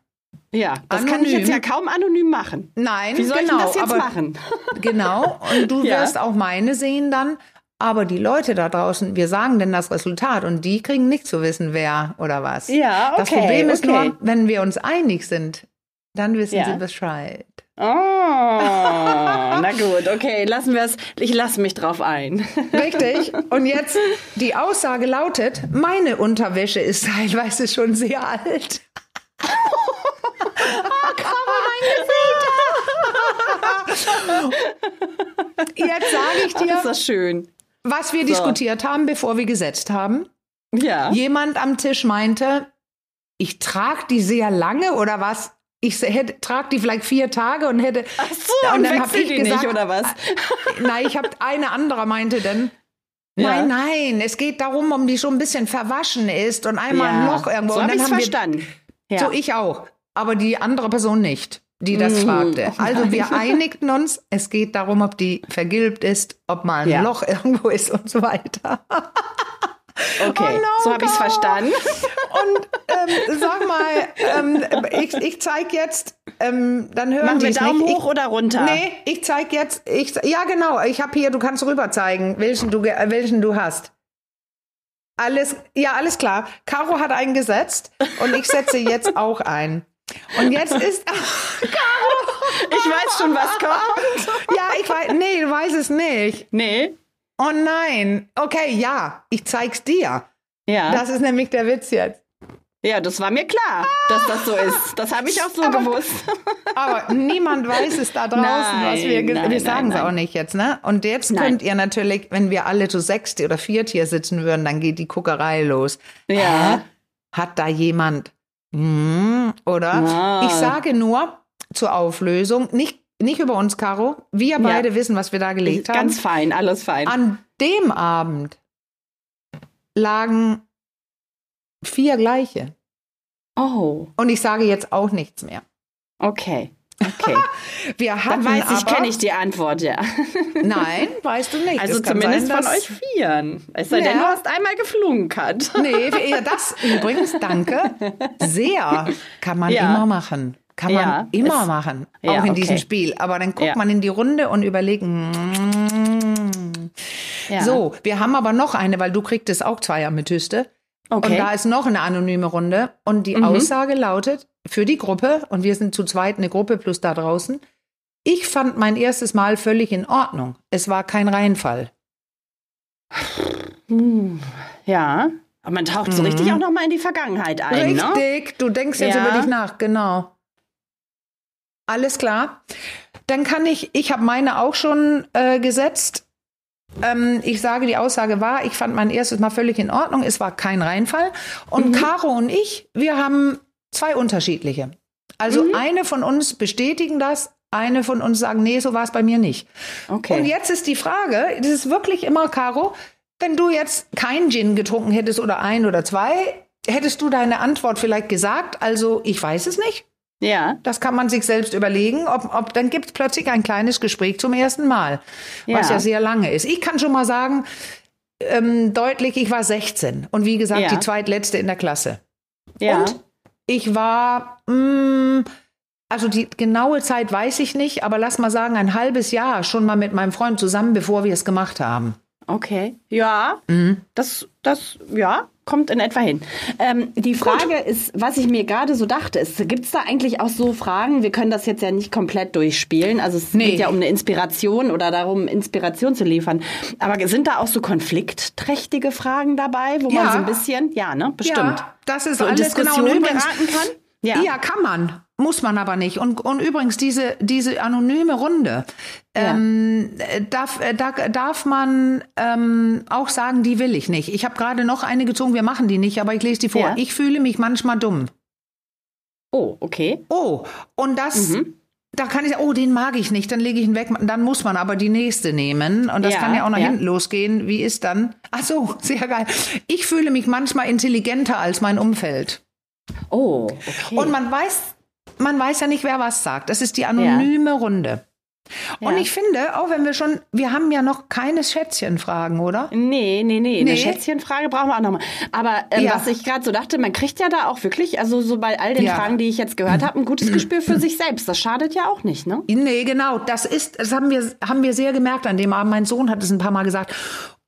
Ja, das anonym. kann ich jetzt ja kaum anonym machen. Nein, Wie soll genau, ich das jetzt aber, machen? Genau, und du ja. wirst auch meine sehen dann. Aber die Leute da draußen, wir sagen denn das Resultat und die kriegen nicht zu wissen, wer oder was. Ja, okay. Das Problem ist okay. nur, wenn wir uns einig sind, dann wissen Ja. sie Bescheid. Oh, na gut, okay, lassen wir es. Ich lasse mich drauf ein. Richtig. Und jetzt die Aussage lautet: Meine Unterwäsche ist teilweise schon sehr alt. oh, Caro, mein Gesicht. Jetzt sage ich dir. Ach, ist schön. Was wir so. diskutiert haben, bevor wir gesetzt haben. Ja. Jemand am Tisch meinte, ich trage die sehr lange oder was? Ich hätte, trage die vielleicht vier Tage und hätte. Ach so, und, dann habe ich die gesagt, nicht, oder was? Nein, ich habe eine andere meinte dann. Ja. Nein, nein, es geht darum, um die schon ein bisschen verwaschen ist und einmal ja. ein Loch irgendwo. So und dann haben verstanden. Wir, ja. So ich auch, aber die andere Person nicht, die das mhm. fragte. Oh also wir einigten uns, es geht darum, ob die vergilbt ist, ob mal ein Loch irgendwo ist und so weiter. Okay, oh so habe ich es verstanden. Und ähm, sag mal, ähm, ich, ich zeige jetzt, ähm, dann hören Machen wir Daumen nicht. hoch ich, oder runter? Nee, ich zeige jetzt, ich, ja genau, ich habe hier, du kannst rüber zeigen, welchen du, welchen du hast. Alles, ja, alles klar. Caro hat eingesetzt und ich setze jetzt auch ein. Und jetzt ist, Caro, ich weiß schon, was kommt. Ja, ich weiß, nee, du weißt es nicht. Nee. Oh nein. Okay, ja, ich zeig's dir. Ja. Das ist nämlich der Witz jetzt. Ja, das war mir klar, dass das so ist. Das habe ich auch so aber, gewusst. aber niemand weiß es da draußen, nein, was wir nein, Wir sagen es auch nicht jetzt, ne? Und jetzt nein. könnt ihr natürlich, wenn wir alle zu sechst oder viert hier sitzen würden, dann geht die Guckerei los. Ja. Hä? Hat da jemand? Hm, oder? Ah. Ich sage nur zur Auflösung, nicht nicht über uns, Caro. Wir beide ja. wissen, was wir da gelegt haben. Ganz fein, alles fein. An dem Abend lagen vier gleiche. Oh. Und ich sage jetzt auch nichts mehr. Okay. Okay. Wir hatten Dann weiß ich, kenne ich die Antwort, ja. Nein, weißt du nicht. Also zumindest sein, von euch Vieren. Es sei ja. denn, du hast einmal geflunkert. Nee, das übrigens, danke. Sehr kann man ja. immer machen. Kann man ja, immer es, machen, auch ja, in okay. diesem Spiel. Aber dann guckt ja. man in die Runde und überlegt. Mm, so, wir haben aber noch eine, weil du kriegtest auch zwei Amethyste. Okay. Und da ist noch eine anonyme Runde. Und die mhm. Aussage lautet für die Gruppe, und wir sind zu zweit eine Gruppe plus da draußen, ich fand mein erstes Mal völlig in Ordnung. Es war kein Reinfall. Hm, ja, aber man taucht so mhm. richtig auch noch mal in die Vergangenheit ein, ne? Richtig, ne? du denkst jetzt über dich nach, genau. Alles klar. Dann kann ich, ich habe meine auch schon äh, gesetzt. Ähm, ich sage, die Aussage war, ich fand mein erstes Mal völlig in Ordnung. Es war kein Reinfall. Und mhm. Caro und ich, wir haben zwei unterschiedliche. Also mhm. eine von uns bestätigen das, eine von uns sagen, nee, so war es bei mir nicht. Okay. Und jetzt ist die Frage, das ist wirklich immer, Caro, wenn du jetzt kein Gin getrunken hättest oder ein oder zwei, hättest du deine Antwort vielleicht gesagt, also ich weiß es nicht? Ja. Das kann man sich selbst überlegen. Ob, ob, dann gibt es plötzlich ein kleines Gespräch zum ersten Mal, ja. was ja sehr lange ist. Ich kann schon mal sagen, ähm, deutlich, ich war 16 und wie gesagt, ja. die zweitletzte in der Klasse. Ja. Und ich war, mh, mm, also die genaue Zeit weiß ich nicht, aber lass mal sagen, ein halbes Jahr schon mal mit meinem Freund zusammen, bevor wir es gemacht haben. Okay. Ja, mhm. das, das, ja, kommt in etwa hin. Ähm, die Frage Gut. ist, was ich mir gerade so dachte, gibt es da eigentlich auch so Fragen? Wir können das jetzt ja nicht komplett durchspielen. Also es nee. geht ja um eine Inspiration oder darum, Inspiration zu liefern. Aber sind da auch so konfliktträchtige Fragen dabei, wo ja. man so ein bisschen, ja, ne, bestimmt. Ja, das ist so alles genau Diskussion beraten kann? Ja. ja, kann man. Muss man aber nicht. Und, und übrigens, diese, diese anonyme Runde, ja. ähm, darf, äh, da, darf man ähm, auch sagen, die will ich nicht. Ich habe gerade noch eine gezogen, wir machen die nicht, aber ich lese die vor. Ja. Ich fühle mich manchmal dumm. Oh, okay. Oh, und das, mhm. da kann ich sagen, oh, den mag ich nicht, dann lege ich ihn weg. Dann muss man aber die nächste nehmen. Und das ja, kann ja auch nach hinten losgehen. Wie ist dann? Ach so, sehr geil. Ich fühle mich manchmal intelligenter als mein Umfeld. Oh, okay. Und man weiß man weiß ja nicht, wer was sagt. Das ist die anonyme ja. Runde. Und ja. ich finde, auch wenn wir schon, wir haben ja noch keine Schätzchenfragen, oder? Nee, nee, nee, nee. Eine Schätzchenfrage brauchen wir auch nochmal. Aber ähm, ja. was ich gerade so dachte, man kriegt ja da auch wirklich, also so bei all den ja. Fragen, die ich jetzt gehört habe, ein gutes Gespür für sich selbst. Das schadet ja auch nicht, ne? Nee, genau. Das ist, das haben wir, haben wir sehr gemerkt an dem Abend. Mein Sohn hat es ein paar Mal gesagt.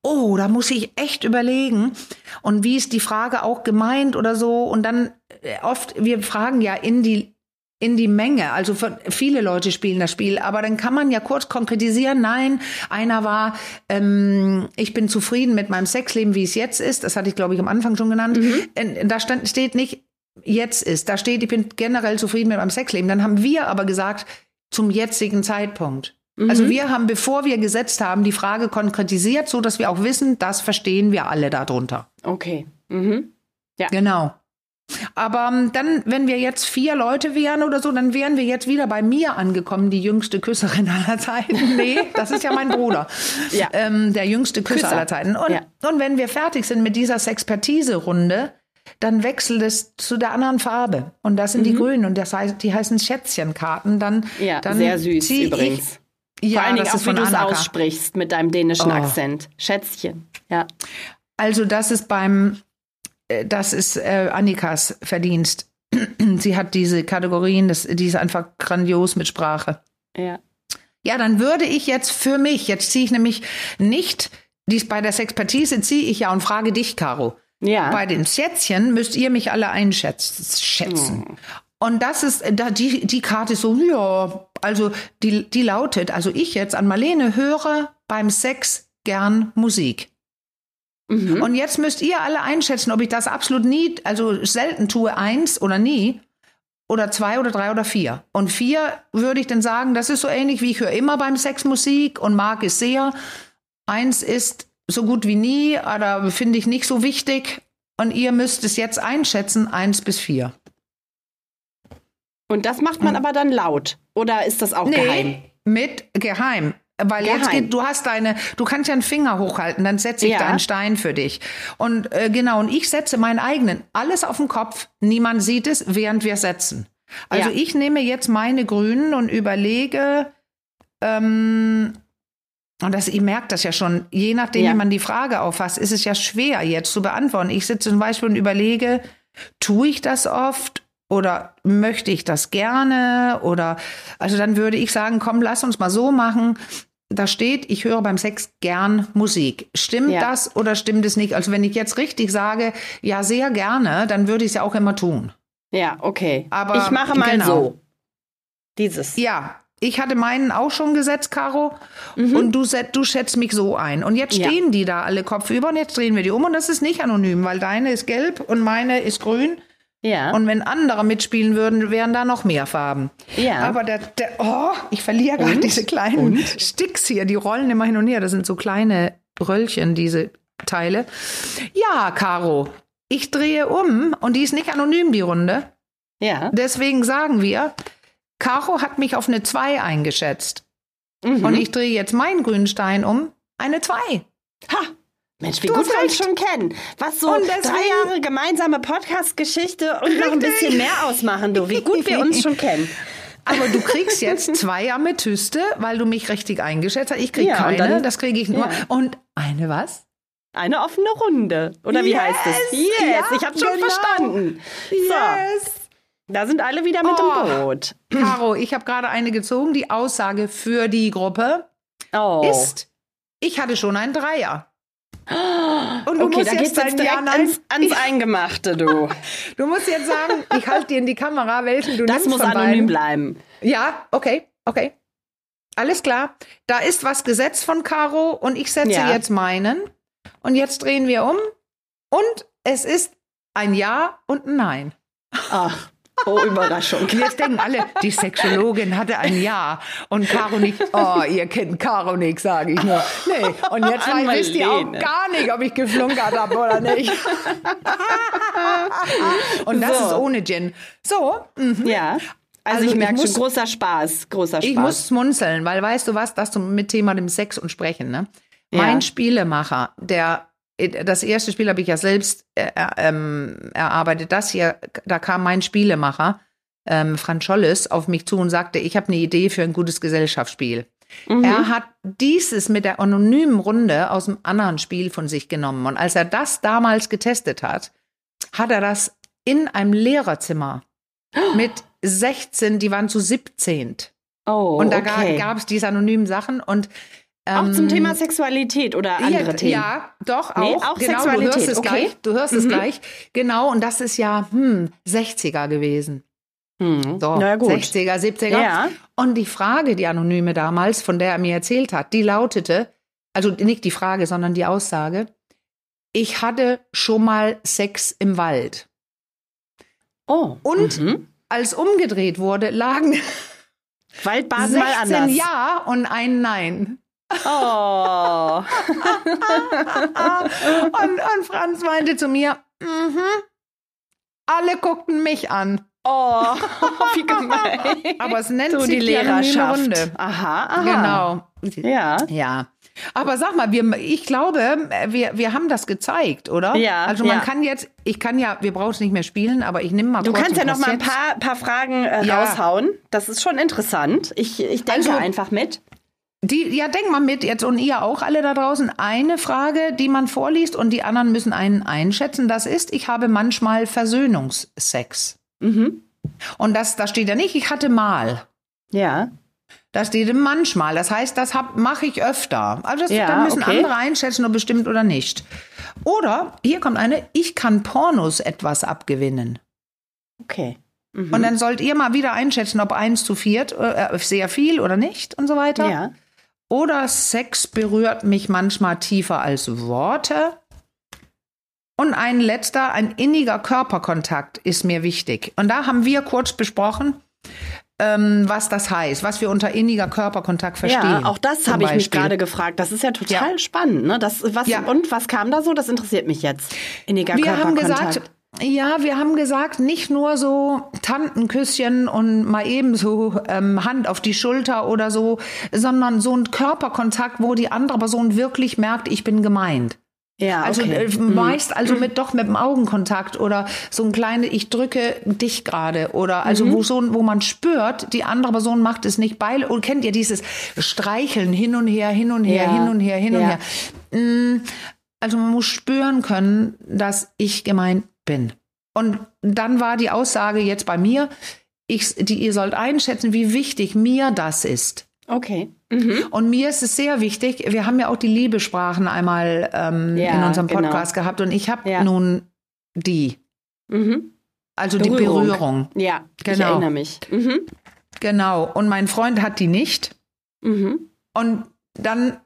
Oh, da muss ich echt überlegen. Und wie ist die Frage auch gemeint oder so? Und dann äh, oft, wir fragen ja in die in die Menge. Also viele Leute spielen das Spiel, aber dann kann man ja kurz konkretisieren. Nein, einer war, ähm, ich bin zufrieden mit meinem Sexleben, wie es jetzt ist. Das hatte ich, glaube ich, am Anfang schon genannt. Mhm. Da stand, steht nicht, jetzt ist. Da steht, ich bin generell zufrieden mit meinem Sexleben. Dann haben wir aber gesagt, zum jetzigen Zeitpunkt. Mhm. Also wir haben, bevor wir gesetzt haben, die Frage konkretisiert, so dass wir auch wissen, das verstehen wir alle darunter. Okay. Mhm. Ja. Genau. Aber ähm, dann, wenn wir jetzt vier Leute wären oder so, dann wären wir jetzt wieder bei mir angekommen, die jüngste Küsserin aller Zeiten. Nee, das ist ja mein Bruder. ja. Ähm, der jüngste Küsser, Küsser. aller Zeiten. Und, ja. und wenn wir fertig sind mit dieser Sexpertise-Runde, dann wechselt es zu der anderen Farbe. Und das sind mhm. die grünen. Und das heißt, die heißen Schätzchenkarten. Dann, ja, dann sehr süß übrigens. Ich, ja, Vor allen Dingen auch, wie du es aussprichst mit deinem dänischen oh. Akzent. Schätzchen, ja. Also das ist beim das ist äh, Annikas Verdienst. Sie hat diese Kategorien, das, die ist einfach grandios mit Sprache. Ja. Ja, dann würde ich jetzt für mich, jetzt ziehe ich nämlich nicht, dies bei der Sexpertise ziehe ich ja und frage dich, Caro. Ja. Bei den Schätzchen müsst ihr mich alle einschätzen. Hm. Und das ist, da die, die Karte ist so, ja, also die, die lautet, also ich jetzt an Marlene höre beim Sex gern Musik. Mhm. Und jetzt müsst ihr alle einschätzen, ob ich das absolut nie, also selten tue, eins oder nie, oder zwei oder drei oder vier. Und vier würde ich dann sagen, das ist so ähnlich wie ich höre immer beim Sex Musik und mag es sehr. Eins ist so gut wie nie, oder finde ich nicht so wichtig. Und ihr müsst es jetzt einschätzen, eins bis vier. Und das macht man mhm. aber dann laut. Oder ist das auch nee, geheim? Mit geheim. Weil Geheim. jetzt geht, du hast deine, du kannst ja einen Finger hochhalten, dann setze ich ja. deinen Stein für dich. Und äh, genau, und ich setze meinen eigenen, alles auf den Kopf, niemand sieht es, während wir setzen. Also ja. ich nehme jetzt meine Grünen und überlege, ähm, und das, ihr merkt das ja schon, je nachdem, ja. wie man die Frage auffasst, ist es ja schwer jetzt zu beantworten. Ich sitze zum Beispiel und überlege, tue ich das oft oder möchte ich das gerne? Oder also dann würde ich sagen, komm, lass uns mal so machen. Da steht, ich höre beim Sex gern Musik. Stimmt ja. das oder stimmt es nicht? Also wenn ich jetzt richtig sage, ja, sehr gerne, dann würde ich es ja auch immer tun. Ja, okay. Aber ich mache mal genau. so. Dieses. Ja, ich hatte meinen auch schon gesetzt, Caro. Mhm. Und du, du schätzt mich so ein. Und jetzt stehen ja. die da alle kopfüber und jetzt drehen wir die um. Und das ist nicht anonym, weil deine ist gelb und meine ist grün. Ja. Und wenn andere mitspielen würden, wären da noch mehr Farben. Ja. Aber der, der oh, ich verliere gerade diese kleinen und? Sticks hier, die rollen immer hin und her. Das sind so kleine Röllchen, diese Teile. Ja, Caro, ich drehe um und die ist nicht anonym, die Runde. Ja. Deswegen sagen wir, Caro hat mich auf eine 2 eingeschätzt. Mhm. Und ich drehe jetzt meinen grünen Stein um, eine 2. Ha! Mensch, wie du gut wir uns schon kennen. Was so deswegen, drei Jahre gemeinsame Podcast-Geschichte und noch ein bisschen mehr ausmachen, du. Wie gut wir uns schon kennen. Aber du kriegst jetzt zwei Amethyste, weil du mich richtig eingeschätzt hast. Ich krieg ja, keine, dann, das kriege ich nur. Ja. Und eine was? Eine offene Runde. Oder wie yes, heißt es? Yes, ja, ich habe schon genau. verstanden. Yes. Da sind alle wieder mit oh, im Boot. Caro, ich habe gerade eine gezogen. Die Aussage für die Gruppe oh. ist, ich hatte schon einen Dreier. Und du okay, musst da jetzt, jetzt direkt ja, ans, ans Eingemachte, du. du musst jetzt sagen, ich halte dir in die Kamera, welchen du das nimmst. Das muss anonym beiden. bleiben. Ja, okay, okay. Alles klar. Da ist was gesetzt von Caro und ich setze ja. jetzt meinen. Und jetzt drehen wir um. Und es ist ein Ja und ein Nein. Ach. Oh, Überraschung. Und jetzt denken alle, die Sexologin hatte ein Ja und Caro nicht. Oh, ihr kennt Caro nicht, sage ich nur. Nee, und jetzt oh, wisst ihr auch gar nicht, ob ich geflunkert habe oder nicht. und das so. ist ohne Gin. So. Mhm. Ja. Also, also ich merke schon, großer Spaß, großer Spaß. Ich muss schmunzeln, weil weißt du was, das mit Thema dem Sex und Sprechen, ne? Ja. Mein Spielemacher, der das erste Spiel habe ich ja selbst äh, äh, ähm, erarbeitet. Das hier, da kam mein Spielemacher, ähm, Franz Scholles, auf mich zu und sagte, ich habe eine Idee für ein gutes Gesellschaftsspiel. Mhm. Er hat dieses mit der anonymen Runde aus einem anderen Spiel von sich genommen. Und als er das damals getestet hat, hat er das in einem Lehrerzimmer mit 16, die waren zu 17. Oh, und da okay. gab es diese anonymen Sachen und auch zum Thema ähm, Sexualität oder andere ja, Themen? Ja, doch, auch. Nee, auch genau, Sexualität. Du hörst es okay. gleich. Du hörst mhm. es gleich. Genau, und das ist ja hm, 60er gewesen. Hm. So, Na gut. 60er, 70er. Ja. Und die Frage, die Anonyme damals, von der er mir erzählt hat, die lautete, also nicht die Frage, sondern die Aussage, ich hatte schon mal Sex im Wald. Oh. Und mhm. als umgedreht wurde, lagen Waldbaden mal anders. Ja und ein Nein. Oh. und, und Franz meinte zu mir, mhm. alle guckten mich an. Oh, wie gemein. Aber es nennt so sich die Lehrerschaft. Runde. Aha, aha. Genau. Ja. Ja. Aber sag mal, wir, ich glaube, wir, wir haben das gezeigt, oder? Ja, Also man ja. kann jetzt, ich kann ja, wir brauchen es nicht mehr spielen, aber ich nehme mal Du kurz kannst ja noch mal ein paar, paar Fragen äh, Ja. raushauen. Das ist schon interessant. Ich, ich denke Also- einfach mit. Die, ja, denk mal mit jetzt und ihr auch alle da draußen. Eine Frage, die man vorliest und die anderen müssen einen einschätzen. Das ist, ich habe manchmal Versöhnungsex. Mhm. Und das, da steht ja nicht, ich hatte mal. Ja. Da steht manchmal. Das heißt, das mache ich öfter. Also das, Ja, da müssen okay. andere einschätzen, ob bestimmt oder nicht. Oder, hier kommt eine, ich kann Pornos etwas abgewinnen. Okay. Mhm. Und dann sollt ihr mal wieder einschätzen, ob eins zu viert, äh, sehr viel oder nicht und so weiter. Ja. Oder Sex berührt mich manchmal tiefer als Worte. Und ein letzter, ein inniger Körperkontakt ist mir wichtig. Und da haben wir kurz besprochen, ähm, was das heißt, was wir unter inniger Körperkontakt verstehen. Ja, auch das habe ich mich gerade gefragt. Das ist ja total Ja. spannend. Ne? Das, was, Ja. Und was kam da so? Das interessiert mich jetzt. Inniger Wir haben Körperkontakt. gesagt, ja, wir haben gesagt, nicht nur so Tantenküsschen und mal eben so ähm, Hand auf die Schulter oder so, sondern so ein Körperkontakt, wo die andere Person wirklich merkt, ich bin gemeint. ja, Also okay. äh, meist also mit doch mit dem Augenkontakt oder so ein kleines, ich drücke dich gerade oder also Mhm. wo so wo man spürt, die andere Person macht es nicht bei und kennt ihr dieses Streicheln hin und her, hin und her, Ja. hin und her, hin und Ja. her. Mm, Also man muss spüren können, dass ich gemeint bin. Und dann war die Aussage jetzt bei mir, ich, die, ihr sollt einschätzen, wie wichtig mir das ist. Okay. Mhm. Und mir ist es sehr wichtig, wir haben ja auch die Liebesprachen einmal ähm, Ja, in unserem genau. Podcast gehabt und ich habe Ja. nun die, Mhm. also die Berührung. Berührung. Ja, ich Genau. erinnere mich. Mhm. Genau. Und mein Freund hat die nicht. Mhm. Und dann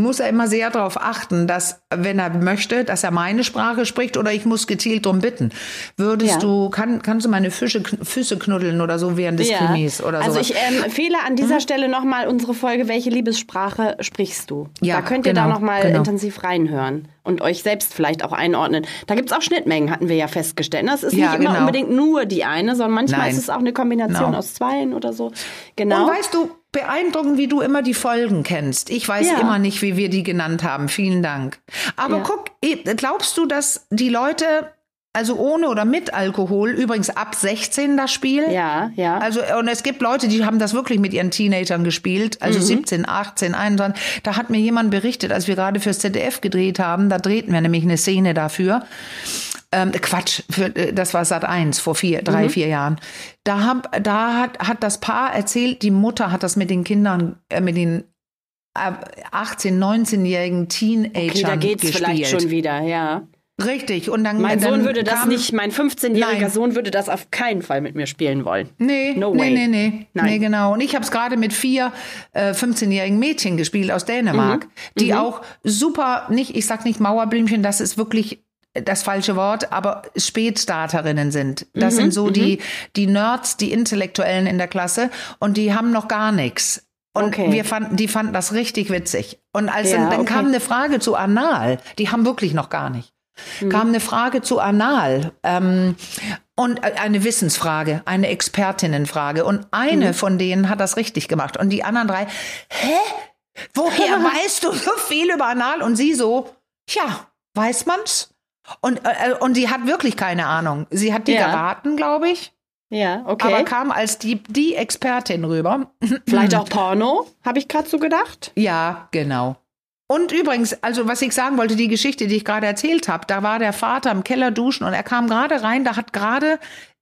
muss er immer sehr darauf achten, dass, wenn er möchte, dass er meine Sprache spricht oder ich muss gezielt drum bitten. Würdest Ja. du, kann, kannst du meine Füße, Füße knuddeln oder so während des Krimis oder also sowas? ich ähm, empfehle an dieser Stelle nochmal unsere Folge, welche Liebessprache sprichst du? Ja, da könnt ihr genau, da nochmal genau. intensiv reinhören und euch selbst vielleicht auch einordnen. Da gibt's auch Schnittmengen, hatten wir ja festgestellt. Das ist Ja, nicht immer genau. unbedingt nur die eine, sondern manchmal Nein. ist es auch eine Kombination Genau. aus zweien oder so. Genau. Und weißt du, beeindruckend, wie du immer die Folgen kennst. Ich weiß Ja. immer nicht, wie wir die genannt haben. Vielen Dank. Aber Ja. guck, eh, glaubst du, dass die Leute, also ohne oder mit Alkohol, übrigens ab 16 das Spiel? ja, ja. Also, und es gibt Leute, die haben das wirklich mit ihren Teenagern gespielt, also Mhm. 17, 18, 21. Da hat mir jemand berichtet, als wir gerade fürs ZDF gedreht haben, da drehten wir nämlich eine Szene dafür. Ähm, Quatsch, für, äh, das war Sat 1 vor vier, drei, Mhm. vier Jahren. Da, hab, da hat, hat das Paar erzählt, die Mutter hat das mit den Kindern, äh, mit den äh, 18-, 19-jährigen Teenagern okay, da geht's gespielt. vielleicht schon wieder, ja. Richtig. Und dann, Mein dann Sohn würde das kam, nicht, mein 15-jähriger Nein. Sohn würde das auf keinen Fall mit mir spielen wollen. Nee, No nee, way. nee, nee, Nein. nee, genau. Und ich habe es gerade mit vier äh, 15-jährigen Mädchen gespielt aus Dänemark, Mhm. die auch super, nicht, ich sag nicht Mauerblümchen, das ist wirklich das falsche Wort, aber Spätstarterinnen sind. Das Mhm, sind so die, die Nerds, die Intellektuellen in der Klasse und die haben noch gar nichts. Und Okay. wir fanden, die fanden das richtig witzig. Und als Ja, dann, dann okay. kam eine Frage zu Anal, die haben wirklich noch gar nicht. Mhm. Kam eine Frage zu Anal ähm, und äh, eine Wissensfrage, eine Expertinnenfrage. Und eine Mhm. von denen hat das richtig gemacht. Und die anderen drei, hä? Woher weißt du so viel über Anal? Und sie so, ja, weiß man's? Und, äh, und sie hat wirklich keine Ahnung. Sie hat die Ja. geraten, glaube ich, Ja, okay. aber kam als die, die Expertin rüber. Vielleicht auch Porno, habe ich gerade so gedacht. Ja, genau. Und übrigens, also was ich sagen wollte, die Geschichte, die ich gerade erzählt habe, da war der Vater im Keller duschen und er kam gerade rein, da hat gerade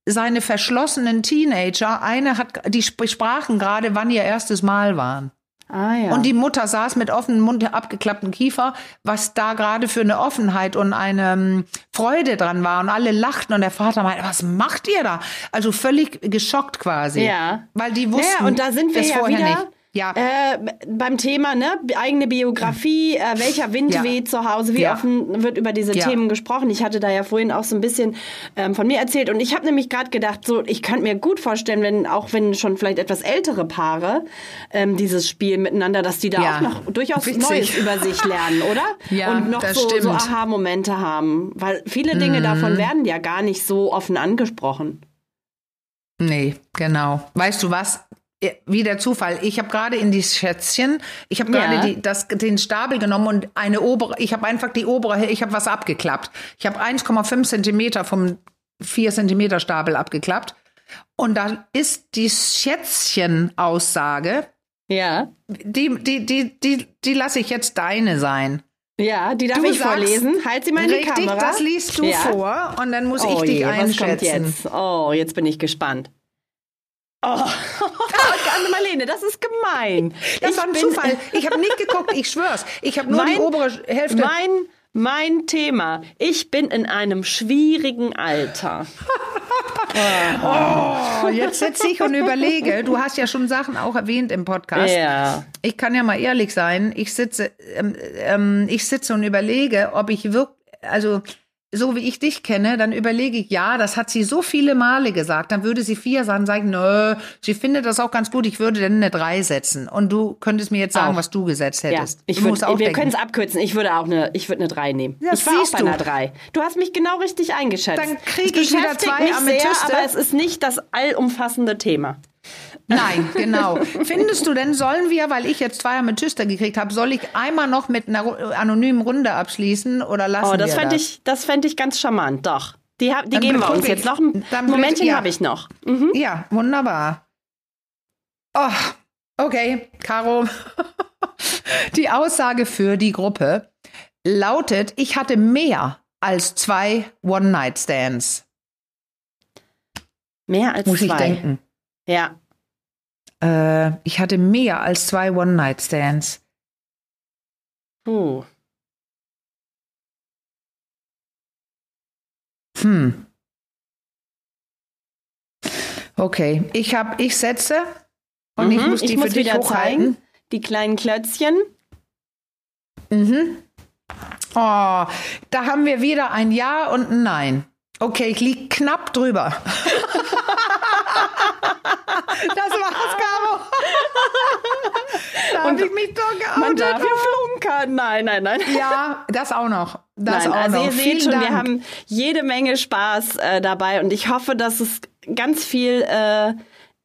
seine verschlossenen Teenager, eine hat, die sp- sprachen gerade, wann ihr erstes Mal waren. Ah ja. Und die Mutter saß mit offenem Mund, abgeklapptem Kiefer, was da gerade für eine Offenheit und eine ähm, Freude dran war. Und alle lachten und der Vater meinte, was macht ihr da? Also völlig geschockt quasi. Ja. Weil die wussten ja, und da sind wir das ja vorher wieder. nicht. Ja. Äh, beim Thema, ne, eigene Biografie, äh, welcher Wind Ja. weht zu Hause, wie Ja. offen wird über diese Ja. Themen gesprochen. Ich hatte da ja vorhin auch so ein bisschen ähm, von mir erzählt und ich habe nämlich gerade gedacht, so, ich könnte mir gut vorstellen, wenn, auch wenn schon vielleicht etwas ältere Paare ähm, dieses Spiel miteinander, dass die da auch noch durchaus Witzig. Neues über sich lernen, oder? Ja, und noch so, so stimmt. Mhm. Aha-Momente haben. Weil viele Dinge davon werden ja gar nicht so offen angesprochen. Nee, genau. Weißt du was? Ja, Wie der Zufall. Ich habe gerade in die Schätzchen, ich habe gerade Ja. das, den Stapel genommen und eine obere, ich habe einfach die obere, ich habe was abgeklappt. Ich habe 1,5 Zentimeter vom 4 Zentimeter Stapel abgeklappt. Und da ist die Schätzchen-Aussage, Ja. die, die, die, die, die lasse ich jetzt deine sein. Ja, die darf Du ich vorlesen. Halt sie mal in die Richtig, Kamera. das liest du Ja. vor und dann muss oh ich dich je, einschätzen. jetzt? Oh, jetzt bin ich gespannt. Oh, Marlene, das ist gemein. Das ich war ein Zufall. Ich habe nicht geguckt, ich schwör's. Ich habe nur die Mein- obere Hälfte. Mein, mein Thema. Ich bin in einem schwierigen Alter. Oh, jetzt sitze ich und überlege. Du hast ja schon Sachen auch erwähnt im Podcast. Ja. Ich kann ja mal ehrlich sein. Ich sitze, ähm, ähm, ich sitze und überlege, ob ich wirklich, also so wie ich dich kenne, dann überlege ich, ja, das hat sie so viele Male gesagt. Dann würde sie vier sagen, sagen, nö, sie findet das auch ganz gut. Ich würde denn eine drei setzen. Und du könntest mir jetzt sagen, Auch. was du gesetzt Ja, hättest. ich du musst würd, auch wir können es abkürzen. Ich würde auch eine, ich würde eine 3 nehmen. Ja, ich war auch bei du. einer 3. Du hast mich genau richtig eingeschätzt. Dann krieg Es ich wieder zwei mich sehr, Amethyste. aber es ist nicht das allumfassende Thema. Nein, genau. Findest du denn, sollen wir, weil ich jetzt zwei Amethyste gekriegt habe, soll ich einmal noch mit einer anonymen Runde abschließen oder lassen Oh, das wir fände das? ich, das fänd ich ganz charmant. Doch. Die, hab- die Dann geben wir uns ich. jetzt noch. Ein Dann Momentchen ja. habe ich noch. Mhm. Ja, wunderbar. Oh, okay, Caro. Die Aussage für die Gruppe lautet, ich hatte mehr als zwei One-Night-Stands. Mehr als Muss zwei. ich denken. Ja. Äh, ich hatte mehr als zwei One-Night-Stands. Puh. Hm. Okay, ich habe, ich setze und ich Mhm, muss die ich für muss dich wieder hochhalten. zeigen. Die kleinen Klötzchen. Mhm. Oh, da haben wir wieder ein Ja und ein Nein. Okay, ich lieg knapp drüber. das war's, Caro. da habe ich mich doch geoutet. Man darf ja flunkern. Nein, nein, nein. Ja, das auch noch. Das Nein, auch also noch. ihr seht schon, Dank. wir haben jede Menge Spaß äh, dabei und ich hoffe, dass es ganz viel äh,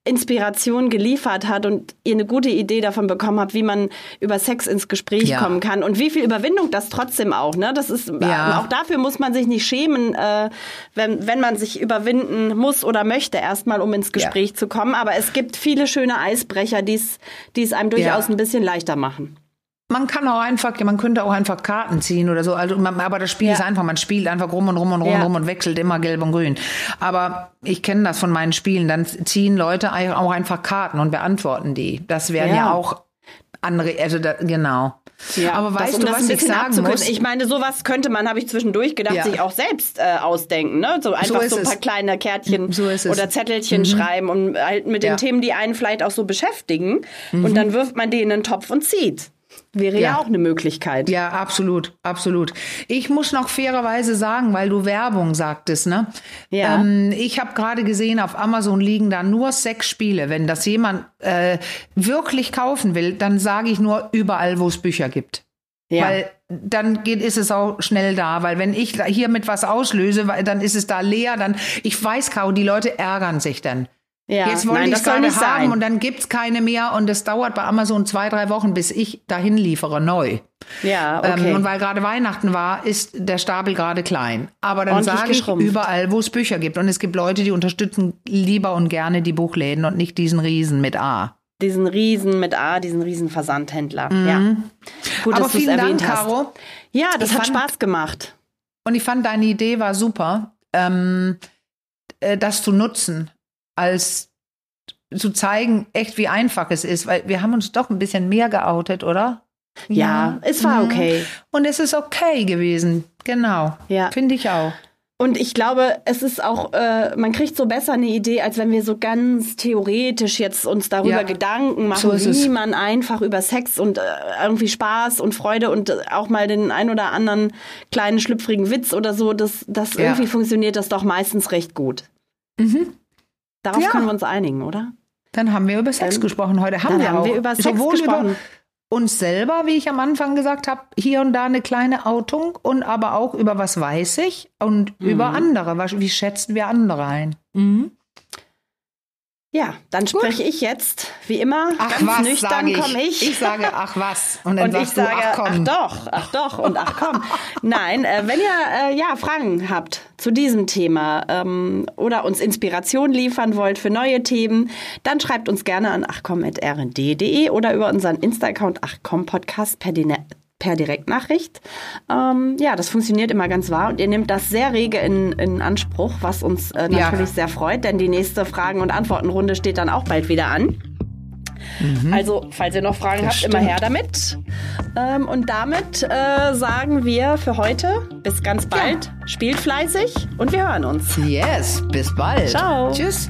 Inspiration geliefert hat und ihr eine gute Idee davon bekommen habt, wie man über Sex ins Gespräch Ja. kommen kann und wie viel Überwindung das trotzdem auch. Ne, das ist Ja. äh, auch dafür muss man sich nicht schämen, äh, wenn wenn man sich überwinden muss oder möchte erstmal, um ins Gespräch zu kommen. Aber es gibt viele schöne Eisbrecher, die es die es einem durchaus Ja. ein bisschen leichter machen. Man kann auch einfach, man könnte auch einfach Karten ziehen oder so. Also, man, aber das Spiel Ja. ist einfach, man spielt einfach rum und rum und rum Ja. und rum und wechselt immer gelb und grün. Aber ich kenne das von meinen Spielen. Dann ziehen Leute auch einfach Karten und beantworten die. Das wären ja, Ja. auch andere, also da, genau. aber das- weißt um du, das was ich sagen muss? Ich meine, sowas könnte man, habe ich zwischendurch gedacht, Ja. sich auch selbst äh, ausdenken. Ne? So einfach ist so ein paar es. kleine Kärtchen So. Mhm. oder Zettelchen schreiben und halt mit den Ja. Mhm. Themen, die einen vielleicht auch so beschäftigen. Und dann wirft man die in den Topf und zieht. Wäre ja, Ja. auch eine Möglichkeit. Ja, absolut, absolut. Ich muss noch fairerweise sagen, weil du Werbung sagtest, ne? Ja. Ähm, ich habe gerade gesehen, auf Amazon liegen da nur sechs Spiele. Wenn das jemand äh, wirklich kaufen will, dann sage ich nur überall, wo es Bücher gibt. Ja. Weil dann geht, ist es auch schnell da. Weil wenn ich da hier mit was auslöse, dann ist es da leer, dann, ich weiß, Kau, die Leute ärgern sich dann. Ja. Jetzt ich das es soll gerade nicht haben sein. und dann gibt's keine mehr und es dauert bei Amazon zwei, drei Wochen, bis ich dahin liefere, neu. ja, okay. Ähm, und weil gerade Weihnachten war, ist der Stapel gerade klein. Aber dann Ordentlich sage ich geschrumpft. überall, wo es Bücher gibt. Und es gibt Leute, die unterstützen lieber und gerne die Buchläden und nicht diesen Riesen mit A. diesen Riesen mit A, diesen Riesen Versandhändler. Ja. Gut, Mhm. Aber dass du es vielen erwähnt Dank, hast. Caro. Ja, das Ich hat fand- Spaß gemacht. Und ich fand, deine Idee war super, ähm, äh, das zu nutzen, als zu zeigen, echt wie einfach es ist. Weil wir haben uns doch ein bisschen mehr geoutet, oder? Ja, es war Mhm. okay. Und es ist okay gewesen. Genau. Ja. Finde ich auch. Und ich glaube, es ist auch, äh, man kriegt so besser eine Idee, als wenn wir so ganz theoretisch jetzt uns darüber ja, Gedanken machen, so wie man einfach über Sex und äh, irgendwie Spaß und Freude und äh, auch mal den ein oder anderen kleinen schlüpfrigen Witz oder so, das, das ja. irgendwie funktioniert das doch meistens recht gut. Mhm. Darauf ja. können wir uns einigen, oder? Dann haben wir über Sex ähm, gesprochen. Heute haben wir haben auch wir über Sex sowohl gesprochen. Über uns selber, wie ich am Anfang gesagt habe, hier und da eine kleine Outung und aber auch über was weiß ich und mhm. über andere. Wie schätzen wir andere ein? Mhm. Ja, dann spreche ich jetzt, wie immer, ach ganz was, nüchtern komme ich. Ich sage, ach was. Und dann und ich sage, du, ach, komm. ach doch, ach doch und ach komm. Nein, äh, wenn ihr äh, ja Fragen habt zu diesem Thema ähm, oder uns Inspiration liefern wollt für neue Themen, dann schreibt uns gerne an achcom.rnd.de oder über unseren Insta-Account achcom-podcast per, per Direktnachricht. Ähm, ja, das funktioniert immer ganz wahr und ihr nehmt das sehr rege in, in Anspruch, was uns äh, natürlich ja. sehr freut, denn die nächste Fragen- und Antwortenrunde steht dann auch bald wieder an. Mhm. Also, falls ihr noch Fragen das habt, stimmt. immer her damit. Ähm, und damit äh, sagen wir für heute bis ganz bald. Ja. Spielt fleißig und wir hören uns. Yes, bis bald. Ciao. Tschüss.